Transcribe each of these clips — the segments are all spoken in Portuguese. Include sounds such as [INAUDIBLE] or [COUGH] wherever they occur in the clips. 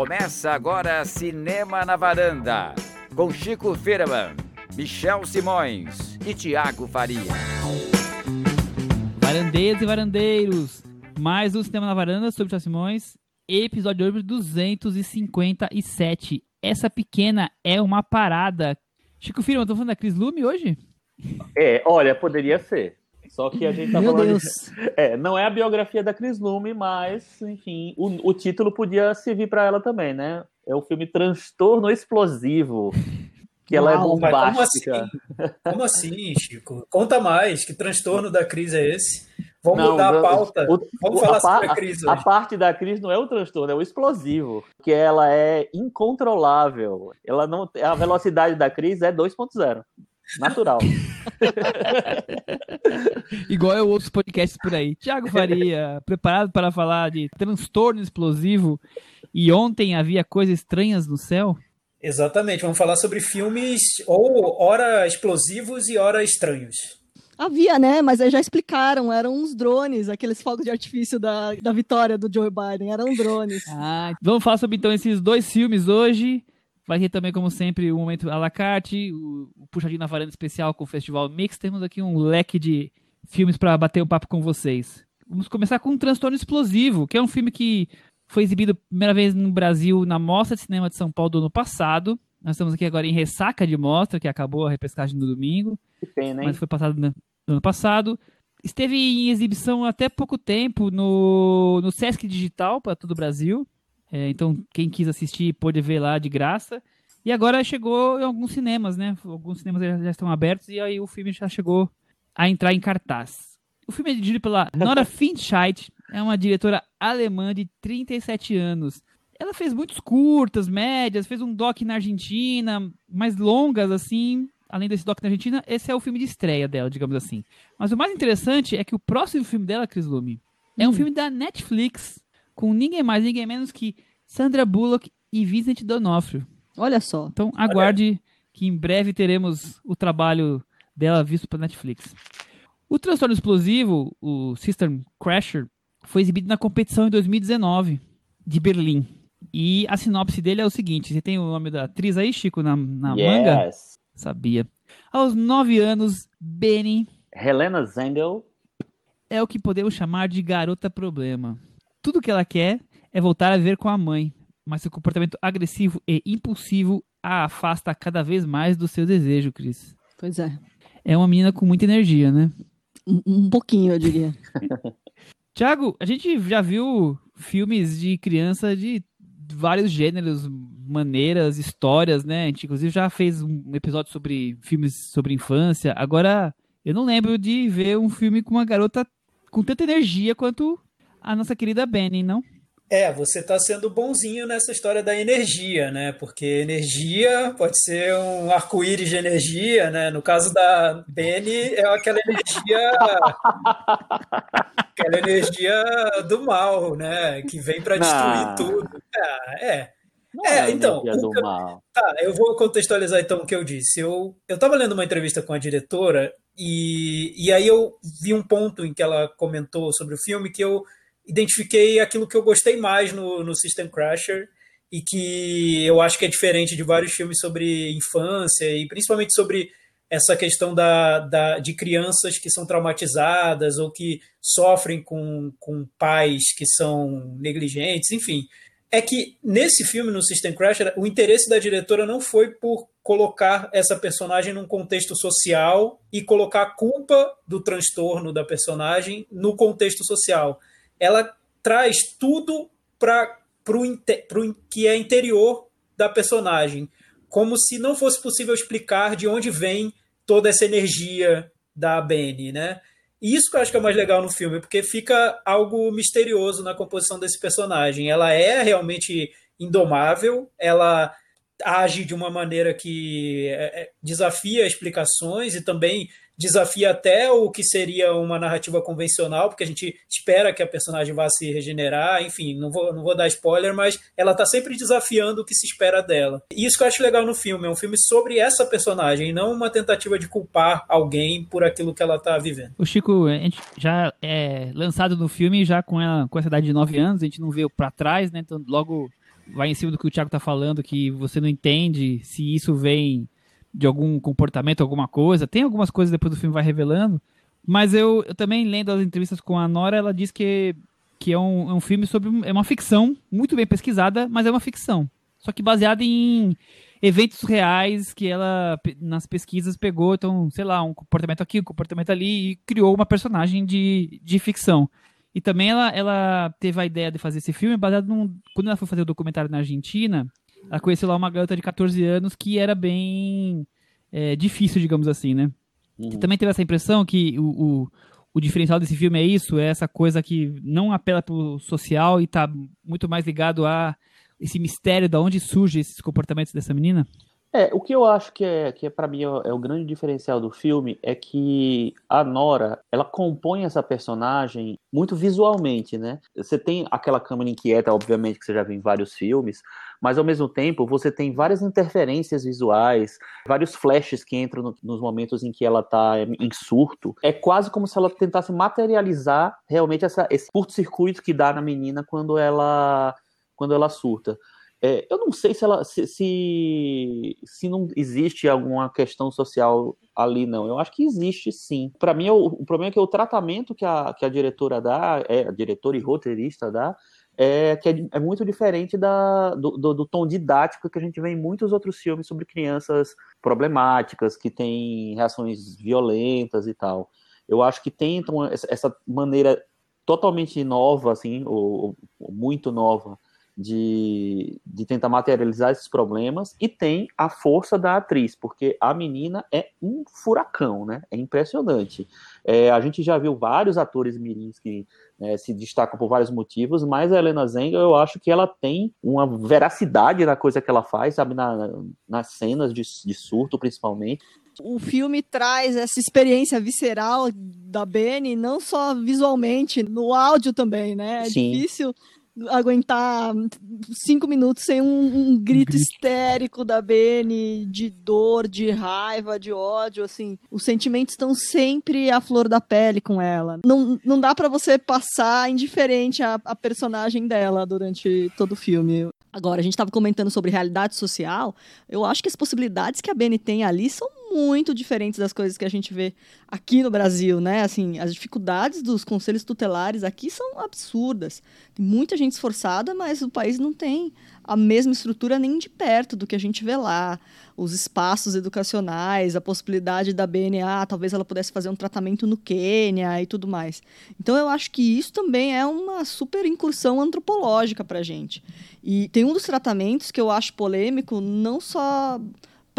Começa agora Cinema na Varanda, com Chico Firman, Michel Simões e Tiago Faria. Varandeiras e varandeiros, mais um Cinema na Varanda sobre Michel Simões, episódio número 257. Essa pequena é uma parada. Chico Firman, tô falando da Cris Lume hoje? É, olha, poderia ser. Só que a gente tá Meu falando. Deus. De... [LAUGHS] É, não é a biografia da Cris Lume, mas, enfim, o, o título podia servir para ela também, né? É o filme Transtorno Explosivo. Que ela é Mas como bombástica. assim? Como assim, Chico? Conta mais, que transtorno da crise é esse? Vamos Não, mudar a pauta. o- Vamos o- falar a, sobre a crise a hoje. parte da Cris não é o transtorno, é o explosivo. Que ela é incontrolável. Ela não, a velocidade da Cris é 2.0. Natural. [LAUGHS] Igual é outros podcasts por aí. Tiago Faria, preparado para falar de transtorno explosivo e ontem havia coisas estranhas no céu? Exatamente, vamos falar sobre filmes ou ora explosivos e ora estranhos. Havia, né? Mas aí já explicaram, eram uns drones, aqueles fogos de artifício da, da vitória do Joe Biden, eram drones. Ah, vamos falar sobre então esses dois filmes hoje. Vai ter também, como sempre, o momento à la carte, o, o Puxadinho na Varanda especial com o Festival Mix. Temos aqui um leque de filmes para bater um papo com vocês. Vamos começar com um Transtorno Explosivo, que é um filme que foi exibido primeira vez no Brasil na Mostra de Cinema de São Paulo do ano passado. Nós estamos aqui agora em ressaca de mostra, que acabou a repescagem no domingo Que pena, hein? mas foi passado no no ano passado. Esteve em exibição até pouco tempo no, no Sesc Digital para todo o Brasil. É, então, quem quis assistir pôde ver lá de graça. E agora chegou em alguns cinemas, né? Alguns cinemas já, já estão abertos e aí o filme já chegou a entrar em cartaz. O filme é dirigido pela [LAUGHS] Nora Finchheit, é uma diretora alemã de 37 anos. Ela fez muitos curtas, médias, fez um doc na Argentina, mais longas assim. Além desse doc na Argentina, esse é o filme de estreia dela, digamos assim. Mas o mais interessante é que o próximo filme dela, Chris Lume, é um Hum. filme da Netflix, com ninguém mais, ninguém menos que Sandra Bullock e Vincent D'Onofrio. Olha só. Então aguarde que em breve teremos o trabalho dela visto pela Netflix. O Transtorno Explosivo, o System Crasher, foi exibido na competição em 2019 de Berlim. E a sinopse dele é o seguinte: você tem o nome da atriz aí, Chico, na, na manga? yes. Sabia. Aos nove anos, Benny Helena Zengel. é o que podemos chamar de garota problema. Tudo que ela quer é voltar a viver com a mãe, mas seu comportamento agressivo e impulsivo a afasta cada vez mais do seu desejo, Cris. Pois é. É uma menina com muita energia, né? Um, um pouquinho, eu diria. [LAUGHS] Tiago, a gente já viu filmes de criança de vários gêneros, maneiras, histórias, né? A gente inclusive já fez um episódio sobre filmes sobre infância. Agora, eu não lembro de ver um filme com uma garota com tanta energia quanto a nossa querida Benny, não? É, você está sendo bonzinho nessa história da energia, né? Porque energia pode ser um arco-íris de energia, né? No caso da Benny, é aquela energia. [LAUGHS] aquela energia do mal, né? Que vem para destruir Não. tudo. Ah, é. Não É, a então, eu- mal. Tá, eu vou contextualizar então o que eu disse. Eu, eu tava lendo uma entrevista com a diretora e, e aí eu vi um ponto em que ela comentou sobre o filme que eu identifiquei aquilo que eu gostei mais no, no System Crasher e que eu acho que é diferente de vários filmes sobre infância e principalmente sobre essa questão da, da, de crianças que são traumatizadas ou que sofrem com, com pais que são negligentes, enfim é que nesse filme, no System Crasher, o interesse da diretora não foi por colocar essa personagem num contexto social e colocar a culpa do transtorno da personagem no contexto social. Ela traz tudo para o que é interior da personagem, como se não fosse possível explicar de onde vem toda essa energia da Benny, né? E isso que eu acho que é mais legal no filme, porque fica algo misterioso na composição desse personagem. Ela é realmente indomável, ela age de uma maneira que é, é, desafia explicações e também desafia até o que seria uma narrativa convencional, porque a gente espera que a personagem vá se regenerar, enfim, não vou, não vou dar spoiler, mas ela está sempre desafiando o que se espera dela. E isso que eu acho legal no filme, é um filme sobre essa personagem, não uma tentativa de culpar alguém por aquilo que ela está vivendo. O Chico, a gente já é lançado no filme já com ela com essa idade de 9 anos, a gente não vê pra trás, né? Então logo vai em cima do que o Thiago tá falando, que você não entende se isso vem de algum comportamento, alguma coisa. Tem algumas coisas depois do filme vai revelando. Mas eu, eu também lendo as entrevistas com a Nora, ela diz que, que é, um, é um filme sobre. É uma ficção, muito bem pesquisada, mas é uma ficção. Só que baseada em eventos reais que ela, nas pesquisas, pegou, então, sei lá, um comportamento aqui, um comportamento ali, e criou uma personagem de, de ficção. E também ela, ela teve a ideia de fazer esse filme baseado num. Quando ela foi fazer o documentário na Argentina, ela conheceu lá uma garota de 14 anos que era bem é, difícil, digamos assim, né? Uhum. Você também teve essa impressão que o, o, o, diferencial desse filme é isso? É essa coisa que não apela pro social e tá muito mais ligado a esse mistério de onde surgem esses comportamentos dessa menina? É, o que eu acho que é, que é para mim é, é o grande diferencial do filme é que a Nora, ela compõe essa personagem muito visualmente, né? Você tem aquela câmera inquieta, obviamente, que você já viu em vários filmes, mas ao mesmo tempo você tem várias interferências visuais, vários flashes que entram no, nos momentos em que ela tá em surto. É quase como se ela tentasse materializar realmente essa, esse curto-circuito que dá na menina quando ela quando ela surta. É, eu não sei se ela se, se, se, não existe alguma questão social ali, não. Eu acho que existe sim. Para mim, o, o, problema é que o tratamento que a, que a diretora dá, é, a diretora e roteirista dá, é que é, é muito diferente da, do, do, do, tom didático que a gente vê em muitos outros filmes sobre crianças problemáticas, que têm reações violentas e tal. Eu acho que tentam essa maneira totalmente nova, assim, ou, ou muito nova, de, de tentar materializar esses problemas e tem a força da atriz, porque a menina é um furacão, né? É impressionante. É, a gente já viu vários atores mirins que né, se destacam por vários motivos, mas a Helena Zenga, eu acho que ela tem uma veracidade na coisa que ela faz, sabe? Na, nas cenas de, de surto, principalmente. O filme traz essa experiência visceral da Benny, não só visualmente, no áudio também, né? É Sim. difícil aguentar cinco minutos sem um, um grito, grito histérico da Bene de dor, de raiva, de ódio, assim. Os sentimentos estão sempre à flor da pele com ela. Não, não dá para você passar indiferente a, a personagem dela durante todo o filme. Agora, a gente estava comentando sobre realidade social. Eu acho que as possibilidades que a Bene tem ali são muito diferentes das coisas que a gente vê aqui no Brasil, né? Assim, as dificuldades dos conselhos tutelares aqui são absurdas. Tem muita gente esforçada, mas o país não tem a mesma estrutura nem de perto do que a gente vê lá. Os espaços educacionais, a possibilidade da BNA, talvez ela pudesse fazer um tratamento no Quênia e tudo mais. Então eu acho que isso também é uma super incursão antropológica para a gente. E tem um dos tratamentos que eu acho polêmico, não só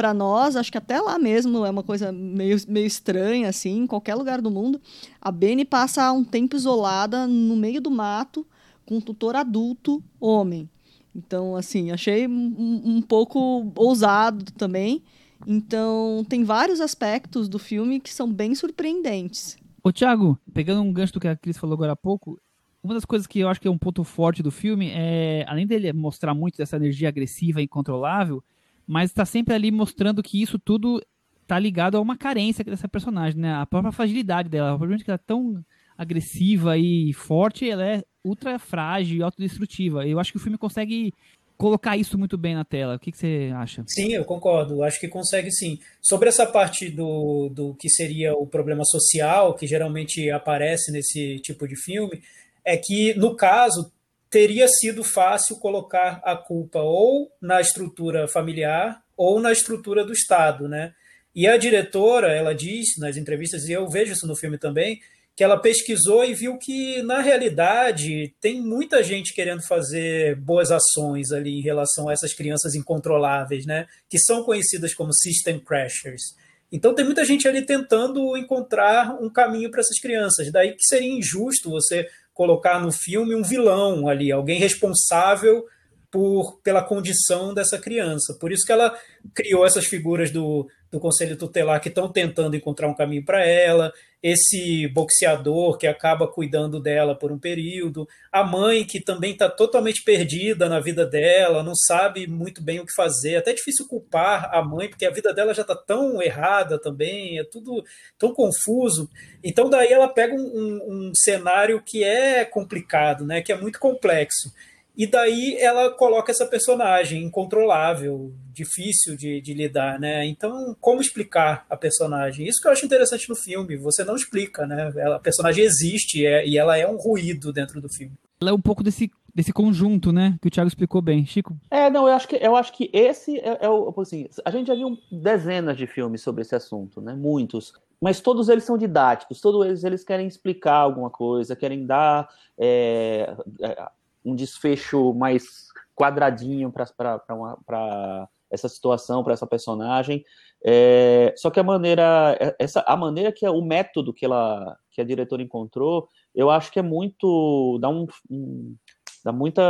para nós, acho que até lá mesmo é uma coisa meio, meio estranha, assim, em qualquer lugar do mundo. A Beni passa um tempo isolada no meio do mato com um tutor adulto homem. Então, assim, achei um, um pouco ousado também. Então, tem vários aspectos do filme que são bem surpreendentes. Ô, Thiago, pegando um gancho do que a Cris falou agora há pouco, uma das coisas que eu acho que é um ponto forte do filme é, além dele mostrar muito dessa energia agressiva e incontrolável, mas está sempre ali mostrando que isso tudo tá ligado a uma carência dessa personagem, né? A própria fragilidade dela, provavelmente que ela é tão agressiva e forte, ela é ultra frágil e autodestrutiva. Eu acho que o filme consegue colocar isso muito bem na tela. O que, que, você acha? Sim, eu concordo. Acho que consegue sim. Sobre essa parte do, do que seria o problema social, que geralmente aparece nesse tipo de filme, é que, no caso, teria sido fácil colocar a culpa ou na estrutura familiar ou na estrutura do Estado, né? E a diretora, ela diz nas entrevistas, e eu vejo isso no filme também, que ela pesquisou e viu que, na realidade, tem muita gente querendo fazer boas ações ali em relação a essas crianças incontroláveis, né? Que são conhecidas como system crashers. Então tem muita gente ali tentando encontrar um caminho para essas crianças. Daí que seria injusto você colocar no filme um vilão ali, alguém responsável por, pela condição dessa criança. Por isso que ela criou essas figuras do, do Conselho Tutelar que estão tentando encontrar um caminho para ela, esse boxeador que acaba cuidando dela por um período, a mãe que também está totalmente perdida na vida dela, não sabe muito bem o que fazer, até é difícil culpar a mãe, porque a vida dela já está tão errada também, é tudo tão confuso. Então daí ela pega um, um, um cenário que é complicado, né, que é muito complexo. E daí ela coloca essa personagem incontrolável, difícil de, de, lidar, né? Então, como explicar a personagem? Isso que eu acho interessante no filme. Você não explica, né? A personagem existe é, e ela é um ruído dentro do filme. Ela é um pouco desse, desse conjunto, né? Que o Thiago explicou bem. Chico? É, não, eu acho que, eu acho que esse é, é o. Assim, a gente já viu dezenas de filmes sobre esse assunto, né? Muitos mas todos eles são didáticos, todos eles, eles querem explicar alguma coisa, querem dar é, é um desfecho mais quadradinho para essa situação, para essa personagem. É, só que a maneira, essa, a maneira que é o método que ela, que a diretora encontrou, eu acho que é muito, dá um, um dá muita,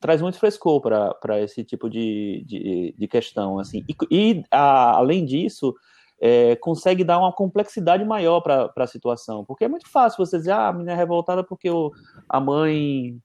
traz muito frescor para esse tipo de, de, de, questão, assim. E, e a, além disso, é, consegue dar uma complexidade maior para a situação, porque é muito fácil você dizer, ah, a menina é revoltada porque o, a mãe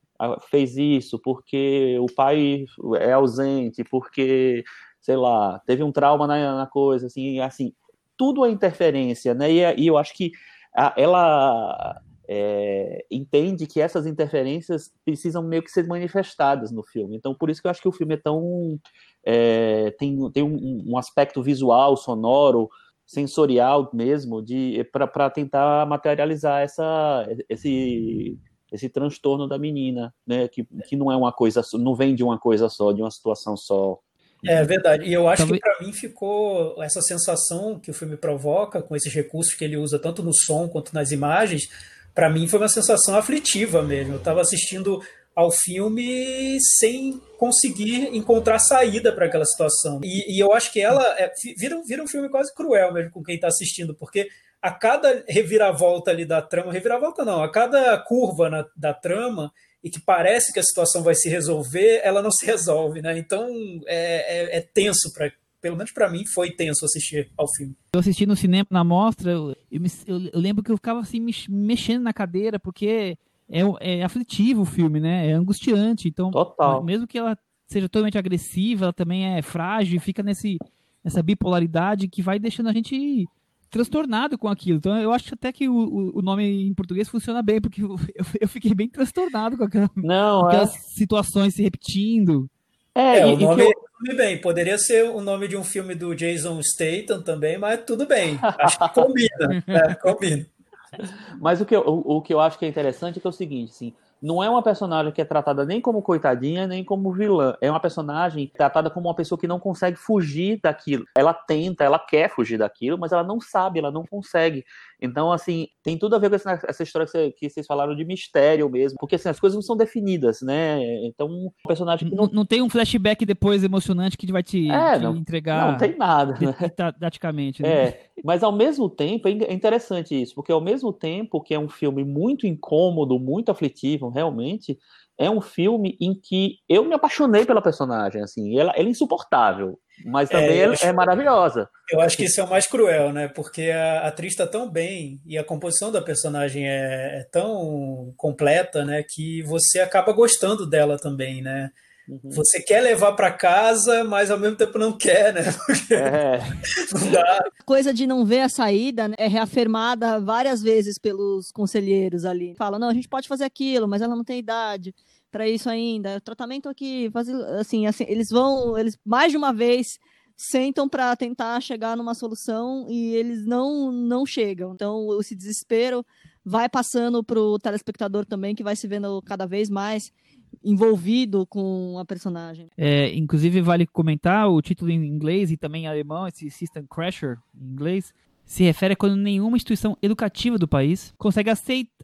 fez isso, porque o pai é ausente, porque, sei lá, teve um trauma na, na coisa, assim, assim, tudo é interferência, né? E, e eu acho que a, ela é, entende que essas interferências precisam meio que ser manifestadas no filme. Então, por isso que eu acho que o filme é tão. É, tem tem um, um, aspecto visual, sonoro, sensorial mesmo, para tentar materializar essa, esse esse transtorno da menina, né? Que, que não é uma coisa, não vem de uma coisa só, de uma situação só. É verdade. E eu acho que para mim ficou essa sensação que o filme provoca com esses recursos que ele usa tanto no som quanto nas imagens. Para mim foi uma sensação aflitiva mesmo. Eu estava assistindo ao filme sem conseguir encontrar saída para aquela situação. E, e, eu acho que ela é, vira, vira um filme quase cruel mesmo com quem está assistindo, porque a cada reviravolta ali da trama, reviravolta não, a cada curva na, da trama e que parece que a situação vai se resolver, ela não se [LAUGHS] resolve, né? Então é, é, é tenso para pelo menos para mim foi tenso assistir ao filme. Eu assisti no cinema na mostra, eu, eu, eu lembro que eu ficava assim mexendo na cadeira porque é, é aflitivo o filme, né? É angustiante. Então, Total. mesmo que ela seja totalmente agressiva, ela também é frágil, fica nesse, nessa bipolaridade que vai deixando a gente transtornado com aquilo. Então eu acho até que o, o nome em português funciona bem, porque [LAUGHS] eu, eu fiquei bem transtornado com aquela, Não, aquelas é... situações se repetindo. É, é e, o nome, eu... bem. Poderia ser o nome de um filme do Jason Statham também, mas tudo bem. Acho que combina. [LAUGHS] é, combina. Mas o que, eu, o, o, que eu acho que é interessante é que é o seguinte, assim, não é uma personagem que é tratada nem como coitadinha, nem como vilã. É uma personagem tratada como uma pessoa que não consegue fugir daquilo. Ela tenta, ela quer fugir daquilo, mas ela não sabe, ela não consegue. Então, assim, tem tudo a ver com essa, essa história que, você, que, vocês falaram de mistério mesmo. Porque, assim, as coisas não são definidas, né? Então, um personagem que não... não... tem um flashback depois emocionante que vai te, é, te não, entregar... Não tem nada, né? Didaticamente, né? É, mas ao mesmo tempo, é, é interessante isso, porque ao mesmo tempo que é um filme muito incômodo, muito aflitivo, realmente, é um filme em que eu me apaixonei pela personagem, assim, ela, ela é insuportável, mas também é, ela é maravilhosa. Eu acho que isso é o mais cruel, né? Porque a atriz está tão bem e a composição da personagem é, é, tão completa, né? Que você acaba gostando dela também, né? Uhum. Você quer levar para casa, mas ao mesmo tempo não quer, né? Porque é. [LAUGHS] não dá. A coisa de não ver a saída né, é reafirmada várias vezes pelos conselheiros ali. Fala, não, a gente pode fazer aquilo, mas ela não tem idade para isso ainda. O tratamento aqui, faz, assim, assim, eles vão, eles mais de uma vez sentam para tentar chegar numa solução e eles não não chegam. Então, esse desespero vai passando para o telespectador também, que vai se vendo cada vez mais envolvido com a personagem. É, inclusive, vale comentar o título em inglês e também em alemão, esse System Crasher em inglês, se refere a quando nenhuma instituição educativa do país consegue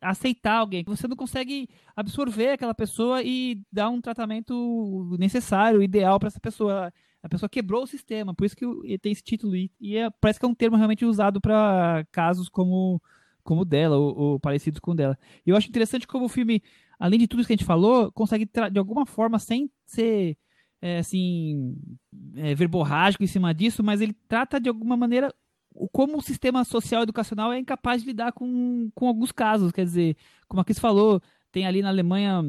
aceitar alguém. Você não consegue absorver aquela pessoa e dar um tratamento necessário, ideal para essa pessoa. A pessoa quebrou o sistema, por isso que tem esse título. E, é, parece que é um termo realmente usado para casos como, como dela, ou, ou parecidos com dela. E eu acho interessante como o filme além de tudo isso que a gente falou, consegue, de alguma forma, sem ser é, assim, é, verborrágico em cima disso, mas ele trata de alguma maneira como o sistema social educacional é incapaz de lidar com, com alguns casos. Quer dizer, como a Cris falou, tem ali na Alemanha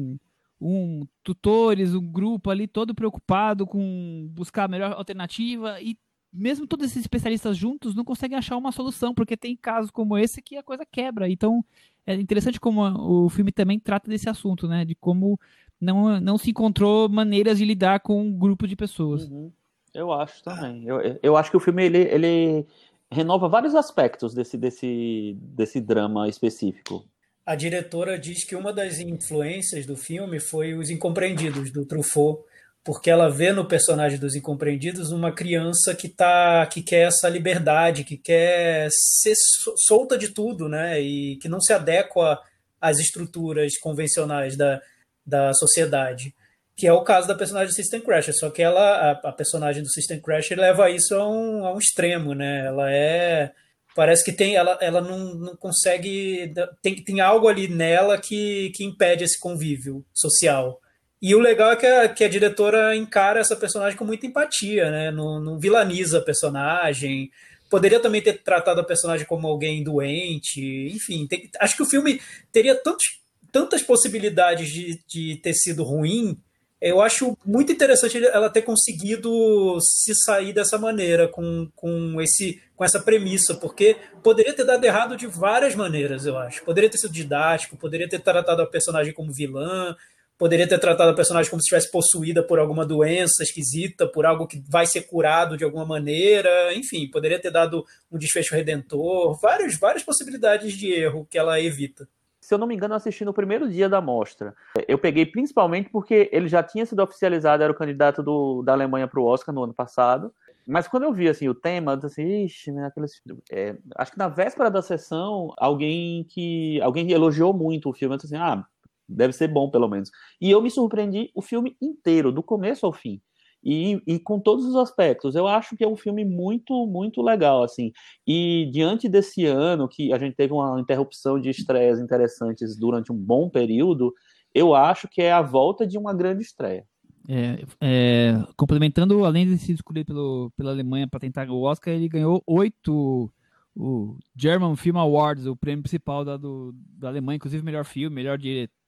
um tutores, um grupo ali todo preocupado com buscar a melhor alternativa e mesmo todos esses especialistas juntos não conseguem achar uma solução, porque tem casos como esse que a coisa quebra. Então, é interessante como o filme também trata desse assunto, né? De como não, não se encontrou maneiras de lidar com um grupo de pessoas. Uhum. Eu acho também. Eu, eu acho que o filme ele, ele renova vários aspectos desse, desse, desse drama específico. A diretora diz que uma das influências do filme foi Os Incompreendidos, do Truffaut, porque ela vê no personagem dos Incompreendidos uma criança que tá, que quer essa liberdade, que quer ser solta de tudo, né? E que não se adequa às estruturas convencionais da, da sociedade que é o caso da personagem do System Crasher, só que ela, a, a personagem do System Crasher leva isso a um, a um extremo, né? Ela é parece que tem ela, ela não, não consegue tem, tem algo ali nela que, que impede esse convívio social e o legal é que a, que a diretora encara essa personagem com muita empatia né? Não, não vilaniza a personagem. Poderia também ter tratado a personagem como alguém doente. Enfim tem, acho que o filme teria tantos, tantas possibilidades de, de ter sido ruim. Eu acho muito interessante ela ter conseguido se sair dessa maneira, com, com, esse, com essa premissa, porque poderia ter dado errado de várias maneiras, eu acho. Poderia ter sido didático, poderia ter tratado a personagem como vilã, poderia ter tratado a personagem como se estivesse possuída por alguma doença esquisita, por algo que vai ser curado de alguma maneira, enfim, poderia ter dado um desfecho redentor, várias, várias possibilidades de erro que ela evita se eu não me engano, eu assisti no primeiro dia da mostra. Eu peguei principalmente porque ele já tinha sido oficializado, era o candidato do, da Alemanha para o Oscar no ano passado. Mas quando eu vi assim, o tema, eu disse assim, ixi, né, aqueles... é, acho que na véspera da sessão, alguém que alguém elogiou muito o filme, eu disse assim, ah, deve ser bom pelo menos. E eu me surpreendi o filme inteiro, do começo ao fim e, e, com todos os aspectos. Eu acho que é um filme muito, muito legal, assim. E diante desse ano, que a gente teve uma interrupção de estreias interessantes durante um bom período, eu acho que é a volta de uma grande estreia. É, é, complementando, além de se escolher pelo, pela Alemanha para tentar o Oscar, ele ganhou oito o German Film Awards, o prêmio principal da, do, da Alemanha, inclusive melhor filme, melhor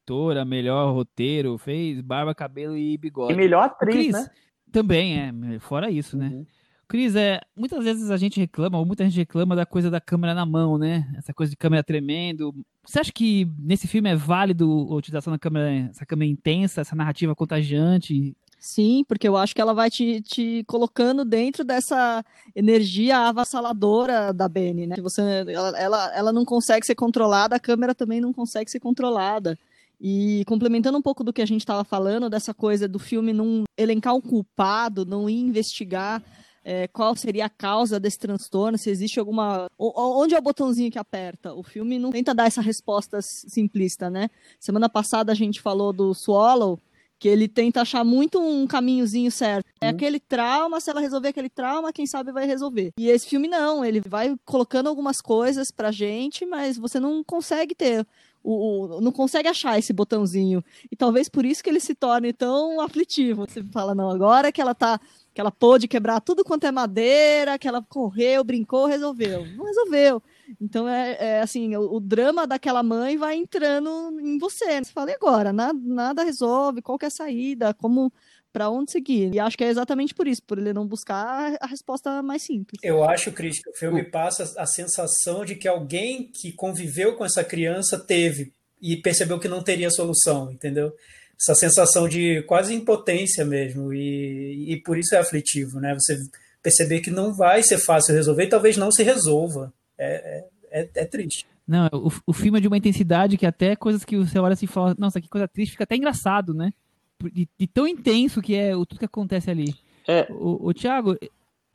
diretora, melhor roteiro, fez barba, cabelo e bigode. E melhor atriz, Chris, né? Também, é. Fora isso, né? Uhum. Cris, é, muitas vezes a gente reclama, ou muita gente reclama da coisa da câmera na mão, né? Essa coisa de câmera tremendo. Você acha que nesse filme é válido a utilização da câmera, essa câmera intensa, essa narrativa contagiante? Sim, porque eu acho que ela vai te, te colocando dentro dessa energia avassaladora da Benny, né? Você, ela, ela, ela não consegue ser controlada, a câmera também não consegue ser controlada. E complementando um pouco do que a gente estava falando, dessa coisa do filme não elencar um culpado, não ir investigar é, qual seria a causa desse transtorno, se existe alguma. Onde é o botãozinho que aperta? O filme não tenta dar essa resposta simplista, né? Semana passada a gente falou do Swallow, que ele tenta achar muito um caminhozinho certo. É uhum. aquele trauma, se ela resolver aquele trauma, quem sabe vai resolver. E esse filme não, ele vai colocando algumas coisas pra gente, mas você não consegue ter o, o, não consegue achar esse botãozinho. E talvez por isso que ele se torne tão aflitivo. Você fala, não, agora que ela tá. Que ela pôde quebrar tudo quanto é madeira, que ela correu, brincou, resolveu. Não resolveu. Então é, é assim, o, o, drama daquela mãe vai entrando em você. Você fala, e agora? Nada, nada resolve, qual é a saída? Como para onde seguir. E acho que é exatamente por isso, por ele não buscar a resposta mais simples. Eu acho, Cris, que o filme passa a sensação de que alguém que conviveu com essa criança teve e percebeu que não teria solução, entendeu? Essa sensação de quase impotência mesmo, e, e por isso é aflitivo, né? Você perceber que não vai ser fácil resolver e talvez não se resolva. É, é, é, é triste. Não, o, o filme é de uma intensidade que até coisas que você olha assim e fala, nossa, que coisa triste, fica até engraçado, né? De, de, tão intenso que é o tudo que acontece ali. É. O, o Thiago,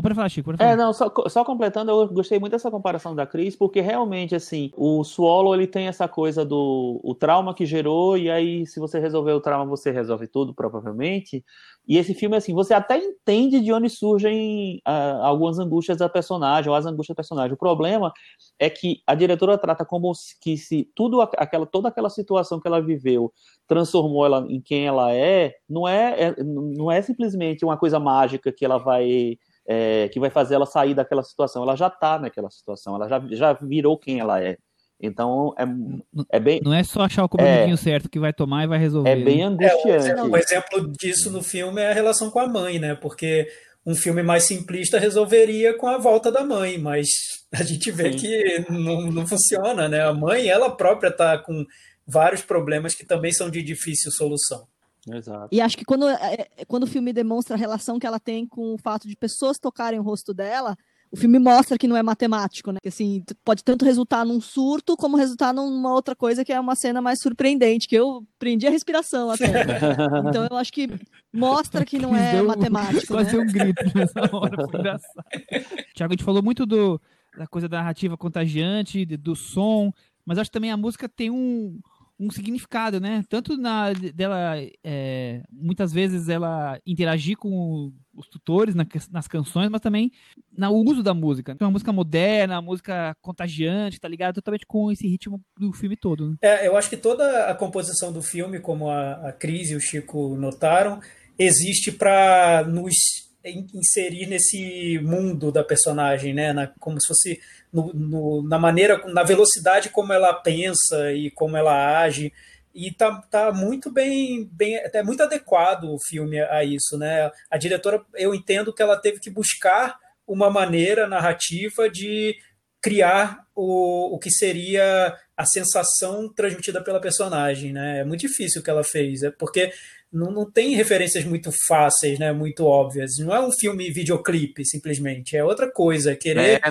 Pode falar, Chico. Pode falar. É, não, só, só, completando, eu gostei muito dessa comparação da Cris, porque realmente, assim, o Swallow, ele tem essa coisa do o trauma que gerou, e aí, se você resolver o trauma, você resolve tudo, provavelmente. E esse filme, assim, você até entende de onde surgem uh, algumas angústias da personagem, ou as angústias da personagem. O problema é que a diretora trata como que se tudo aquela, toda aquela situação que ela viveu transformou ela em quem ela é, não é, é não é simplesmente uma coisa mágica que ela vai é, que vai fazer ela sair daquela situação. Ela já está naquela situação, ela já, já virou quem ela é. Então é, é bem. Não é só achar o comandinho é, certo que vai tomar e vai resolver. É bem né? angustiante. É, um exemplo disso no filme é a relação com a mãe, né? Porque um filme mais simplista resolveria com a volta da mãe, mas a gente vê Sim. que não, não funciona, né? A mãe, ela própria está com vários problemas que também são de difícil solução. Exato. E acho que quando, é, é, quando o filme demonstra a relação que ela tem com o fato de pessoas tocarem o rosto dela, o filme mostra que não é matemático, né? Que assim, pode tanto resultar num surto como resultar numa outra coisa que é uma cena mais surpreendente, que eu prendi a respiração até. [LAUGHS] então eu acho que mostra que não é matemático. Quase né? um grito nessa hora, foi engraçado. [LAUGHS] Tiago, a gente falou muito do, da coisa da narrativa contagiante, do som, mas acho que também a música tem um, um significado, né? Tanto na dela, é, muitas vezes ela interagir com os tutores na, nas canções, mas também no uso da música. Então, uma música moderna, uma música contagiante, tá ligado? Totalmente com esse ritmo do filme todo. Né? É, eu acho que toda a composição do filme, como a, a Cris e o Chico notaram, existe para nos inserir nesse mundo da personagem, né? Na, como se fosse no, no, na maneira, na velocidade como ela pensa e como ela age. E tá, tá muito bem, bem, é muito adequado o filme a isso, né? A diretora, eu entendo que ela teve que buscar uma maneira narrativa de criar o, o que seria a sensação transmitida pela personagem, né? É muito difícil o que ela fez, é porque não, não tem referências muito fáceis, né? Muito óbvias. Não é um filme videoclipe, simplesmente. É outra coisa. Querer é,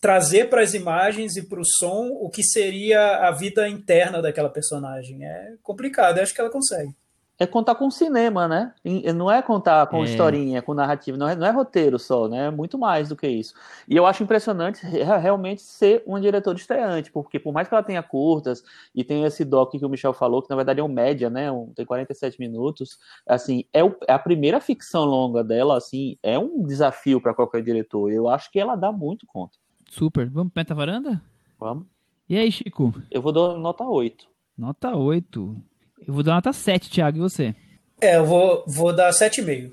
trazer para as imagens e para o som o que seria a vida interna daquela personagem. É complicado. Eu acho que ela consegue é contar com cinema, né? Não é contar com é. historinha, com narrativa, não é, não é roteiro só, né? É muito mais do que isso. E eu acho impressionante realmente ser uma diretora estreante, porque por mais que ela tenha curtas e tenha esse doc que o Michel falou, que na verdade é um média, né? Um, tem 47 minutos, assim, é, o, é, a primeira ficção longa dela, assim, é um desafio para qualquer diretor. Eu acho que ela dá muito conta. Super. Vamos para a varanda? Vamos. E aí, Chico? Eu vou dar nota 8. Nota 8. Eu vou dar nota 7, Thiago, e você? É, eu vou, vou dar 7,5.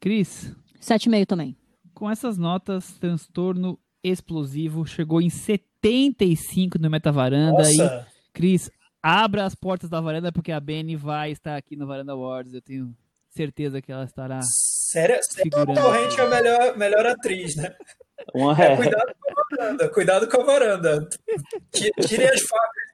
Cris? 7,5 também. Com essas notas, transtorno explosivo chegou em 75 no Metavaranda. Nossa. E, Cris, abra as portas da varanda, porque a Benny vai estar aqui no Varanda Awards. Eu tenho certeza que ela estará. Sério? Sério? Corrente é a melhor, melhor atriz, né? Uma... É, cuidado com a varanda, cuidado com a varanda. Tire as facas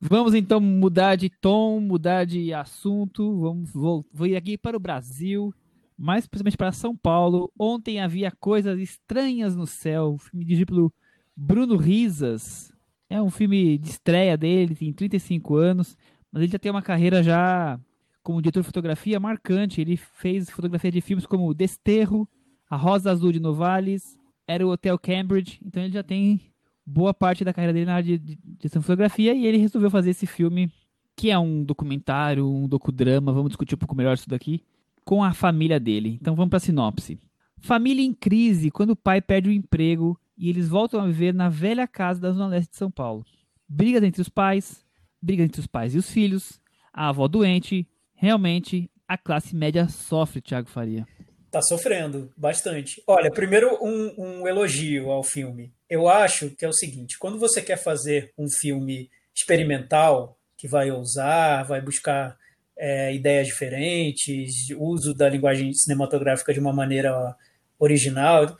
Vamos então mudar de tom, mudar de assunto. Vamos vou, vou ir aqui para o Brasil, mais precisamente para São Paulo. Ontem havia coisas estranhas no céu. Filme dirigido pelo Bruno Risas. É um filme de estreia dele, tem 35 anos, mas ele já tem uma carreira já como diretor de fotografia marcante. Ele fez fotografia de filmes como Desterro, a Rosa Azul de Novales, era o Hotel Cambridge, então ele já tem boa parte da carreira dele na área de, de, de fotografia e ele resolveu fazer esse filme, que é um documentário, um docudrama, vamos discutir um pouco melhor isso daqui, com a família dele. Então vamos para a sinopse. Família em crise quando o pai perde o emprego e eles voltam a viver na velha casa da Zona Leste de São Paulo. Brigas entre os pais, brigas entre os pais e os filhos, a avó doente, realmente a classe média sofre, Thiago Faria. Tá sofrendo bastante. Olha, primeiro um, um, elogio ao filme. Eu acho que é o seguinte: quando você quer fazer um filme experimental, que vai ousar, vai buscar é, ideias diferentes, uso da linguagem cinematográfica de uma maneira original,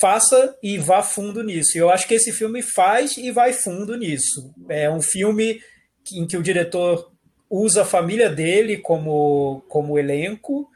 faça e vá fundo nisso. Eu acho que esse filme faz e vai fundo nisso. É um filme em que o diretor usa a família dele como, como elenco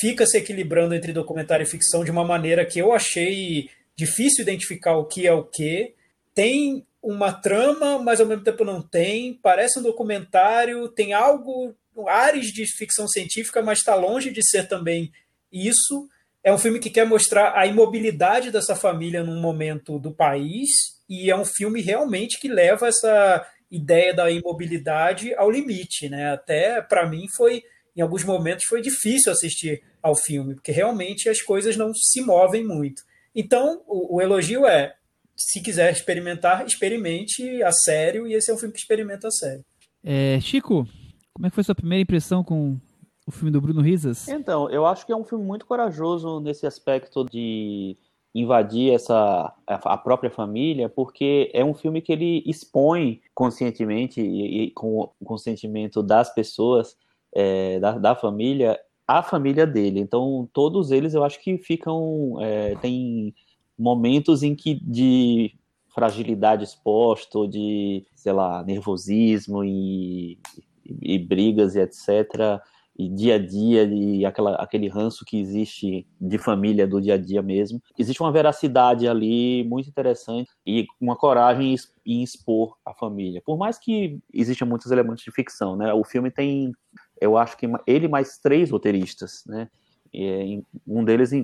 fica se equilibrando entre documentário e ficção de uma maneira que eu achei difícil identificar o que é o que. Tem uma trama, mas ao mesmo tempo não tem. Parece um documentário, tem algo, ares de ficção científica, mas está longe de ser também isso. É um filme que quer mostrar a imobilidade dessa família num momento do país, e é um filme realmente que leva essa ideia da imobilidade ao limite, né? Até para mim foi em alguns momentos foi difícil assistir ao filme, porque realmente as coisas não se movem muito. Então, o, o elogio é: se quiser experimentar, experimente a sério, e esse é um filme que experimenta a sério. É, Chico, como é que foi sua primeira impressão com o filme do Bruno Risas? Então, eu acho que é um filme muito corajoso nesse aspecto de invadir essa a própria família, porque é um filme que ele expõe conscientemente e, e com o consentimento das pessoas é, da, da família a família dele. Então, todos eles eu acho que ficam. É, tem momentos em que de fragilidade exposta, ou de, sei lá, nervosismo e, e, e brigas e etc e dia a dia e aquela, aquele ranço que existe de família do dia a dia mesmo. Existe uma veracidade ali muito interessante e uma coragem em expor a família. Por mais que existam muitos elementos de ficção, né? O filme tem, eu acho que ele mais três roteiristas, né? um deles, é,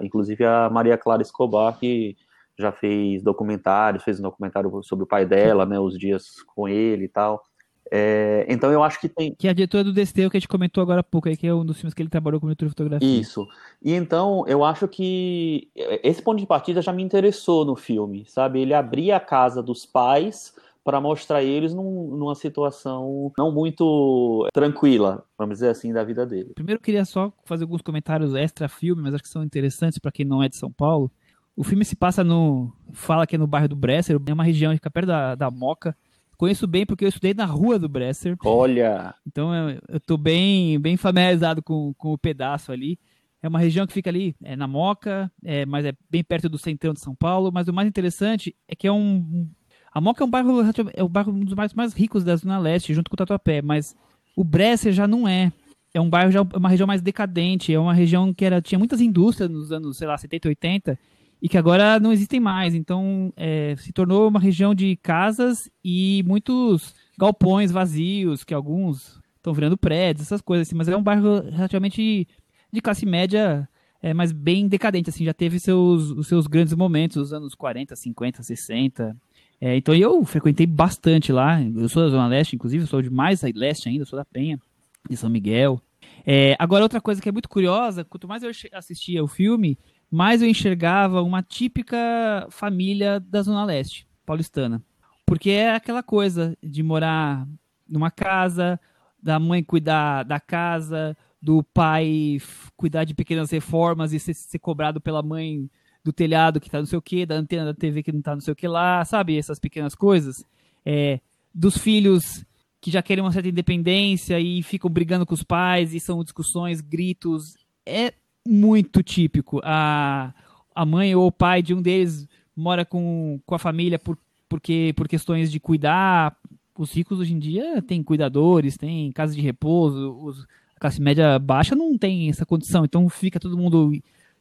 inclusive a Maria Clara Escobar, que já fez documentários, fez um documentário sobre o pai dela, né? Os dias com ele e tal. É, então eu acho que tem. Que é a diretora do Desterro que a gente comentou agora há pouco, aí, que é um dos filmes que ele trabalhou com diretor de fotografia. Isso. E então eu acho que esse ponto de partida já me interessou no filme, sabe? Ele abria a casa dos pais para mostrar eles num, numa situação não muito tranquila, vamos dizer assim, da vida dele. Primeiro eu queria só fazer alguns comentários extra filme, mas acho que são interessantes para quem não é de São Paulo. O filme se passa no. fala que é no bairro do Bresser, é uma região que fica perto da, da Moca Conheço bem porque eu estudei na rua do Bresser. Olha! Então eu, eu tô bem, bem familiarizado com, com o pedaço ali. É uma região que fica ali é, na Moca, é, mas é bem perto do centrão de São Paulo. Mas o mais interessante é que é um. A Moca é um bairro, é um, bairro, um dos bairros mais ricos da Zona Leste, junto com o Tatuapé. Mas o Bresser já não é. É um bairro, já é uma região mais decadente. É uma região que era, tinha muitas indústrias nos anos, sei lá, 70, 80 e que agora não existem mais. Então, é, se tornou uma região de casas e muitos galpões vazios, que alguns estão virando prédios, essas coisas assim. Mas é um bairro relativamente de classe média, é, mas bem decadente, assim. Já teve seus, os seus grandes momentos, os anos 40, 50, 60. É, então eu frequentei bastante lá. Eu sou da Zona Leste, inclusive, sou de mais leste ainda, sou da Penha, de São Miguel. É, agora, outra coisa que é muito curiosa, quanto mais eu assistia o filme, mais eu enxergava uma típica família da Zona Leste, paulistana. Porque é aquela coisa de morar numa casa, da mãe cuidar da casa, do pai cuidar de pequenas reformas e ser, ser cobrado pela mãe do telhado que tá não sei o que, da antena da TV que não tá não sei o que lá, sabe? Essas pequenas coisas. É, dos filhos que já querem uma certa independência e ficam brigando com os pais e são discussões, gritos. É muito típico. A, a mãe ou o pai de um deles mora com, com a família por, porque, por questões de cuidar. Os ricos hoje em dia têm cuidadores, têm casa de repouso. Os, a classe média baixa não tem essa condição. Então fica todo mundo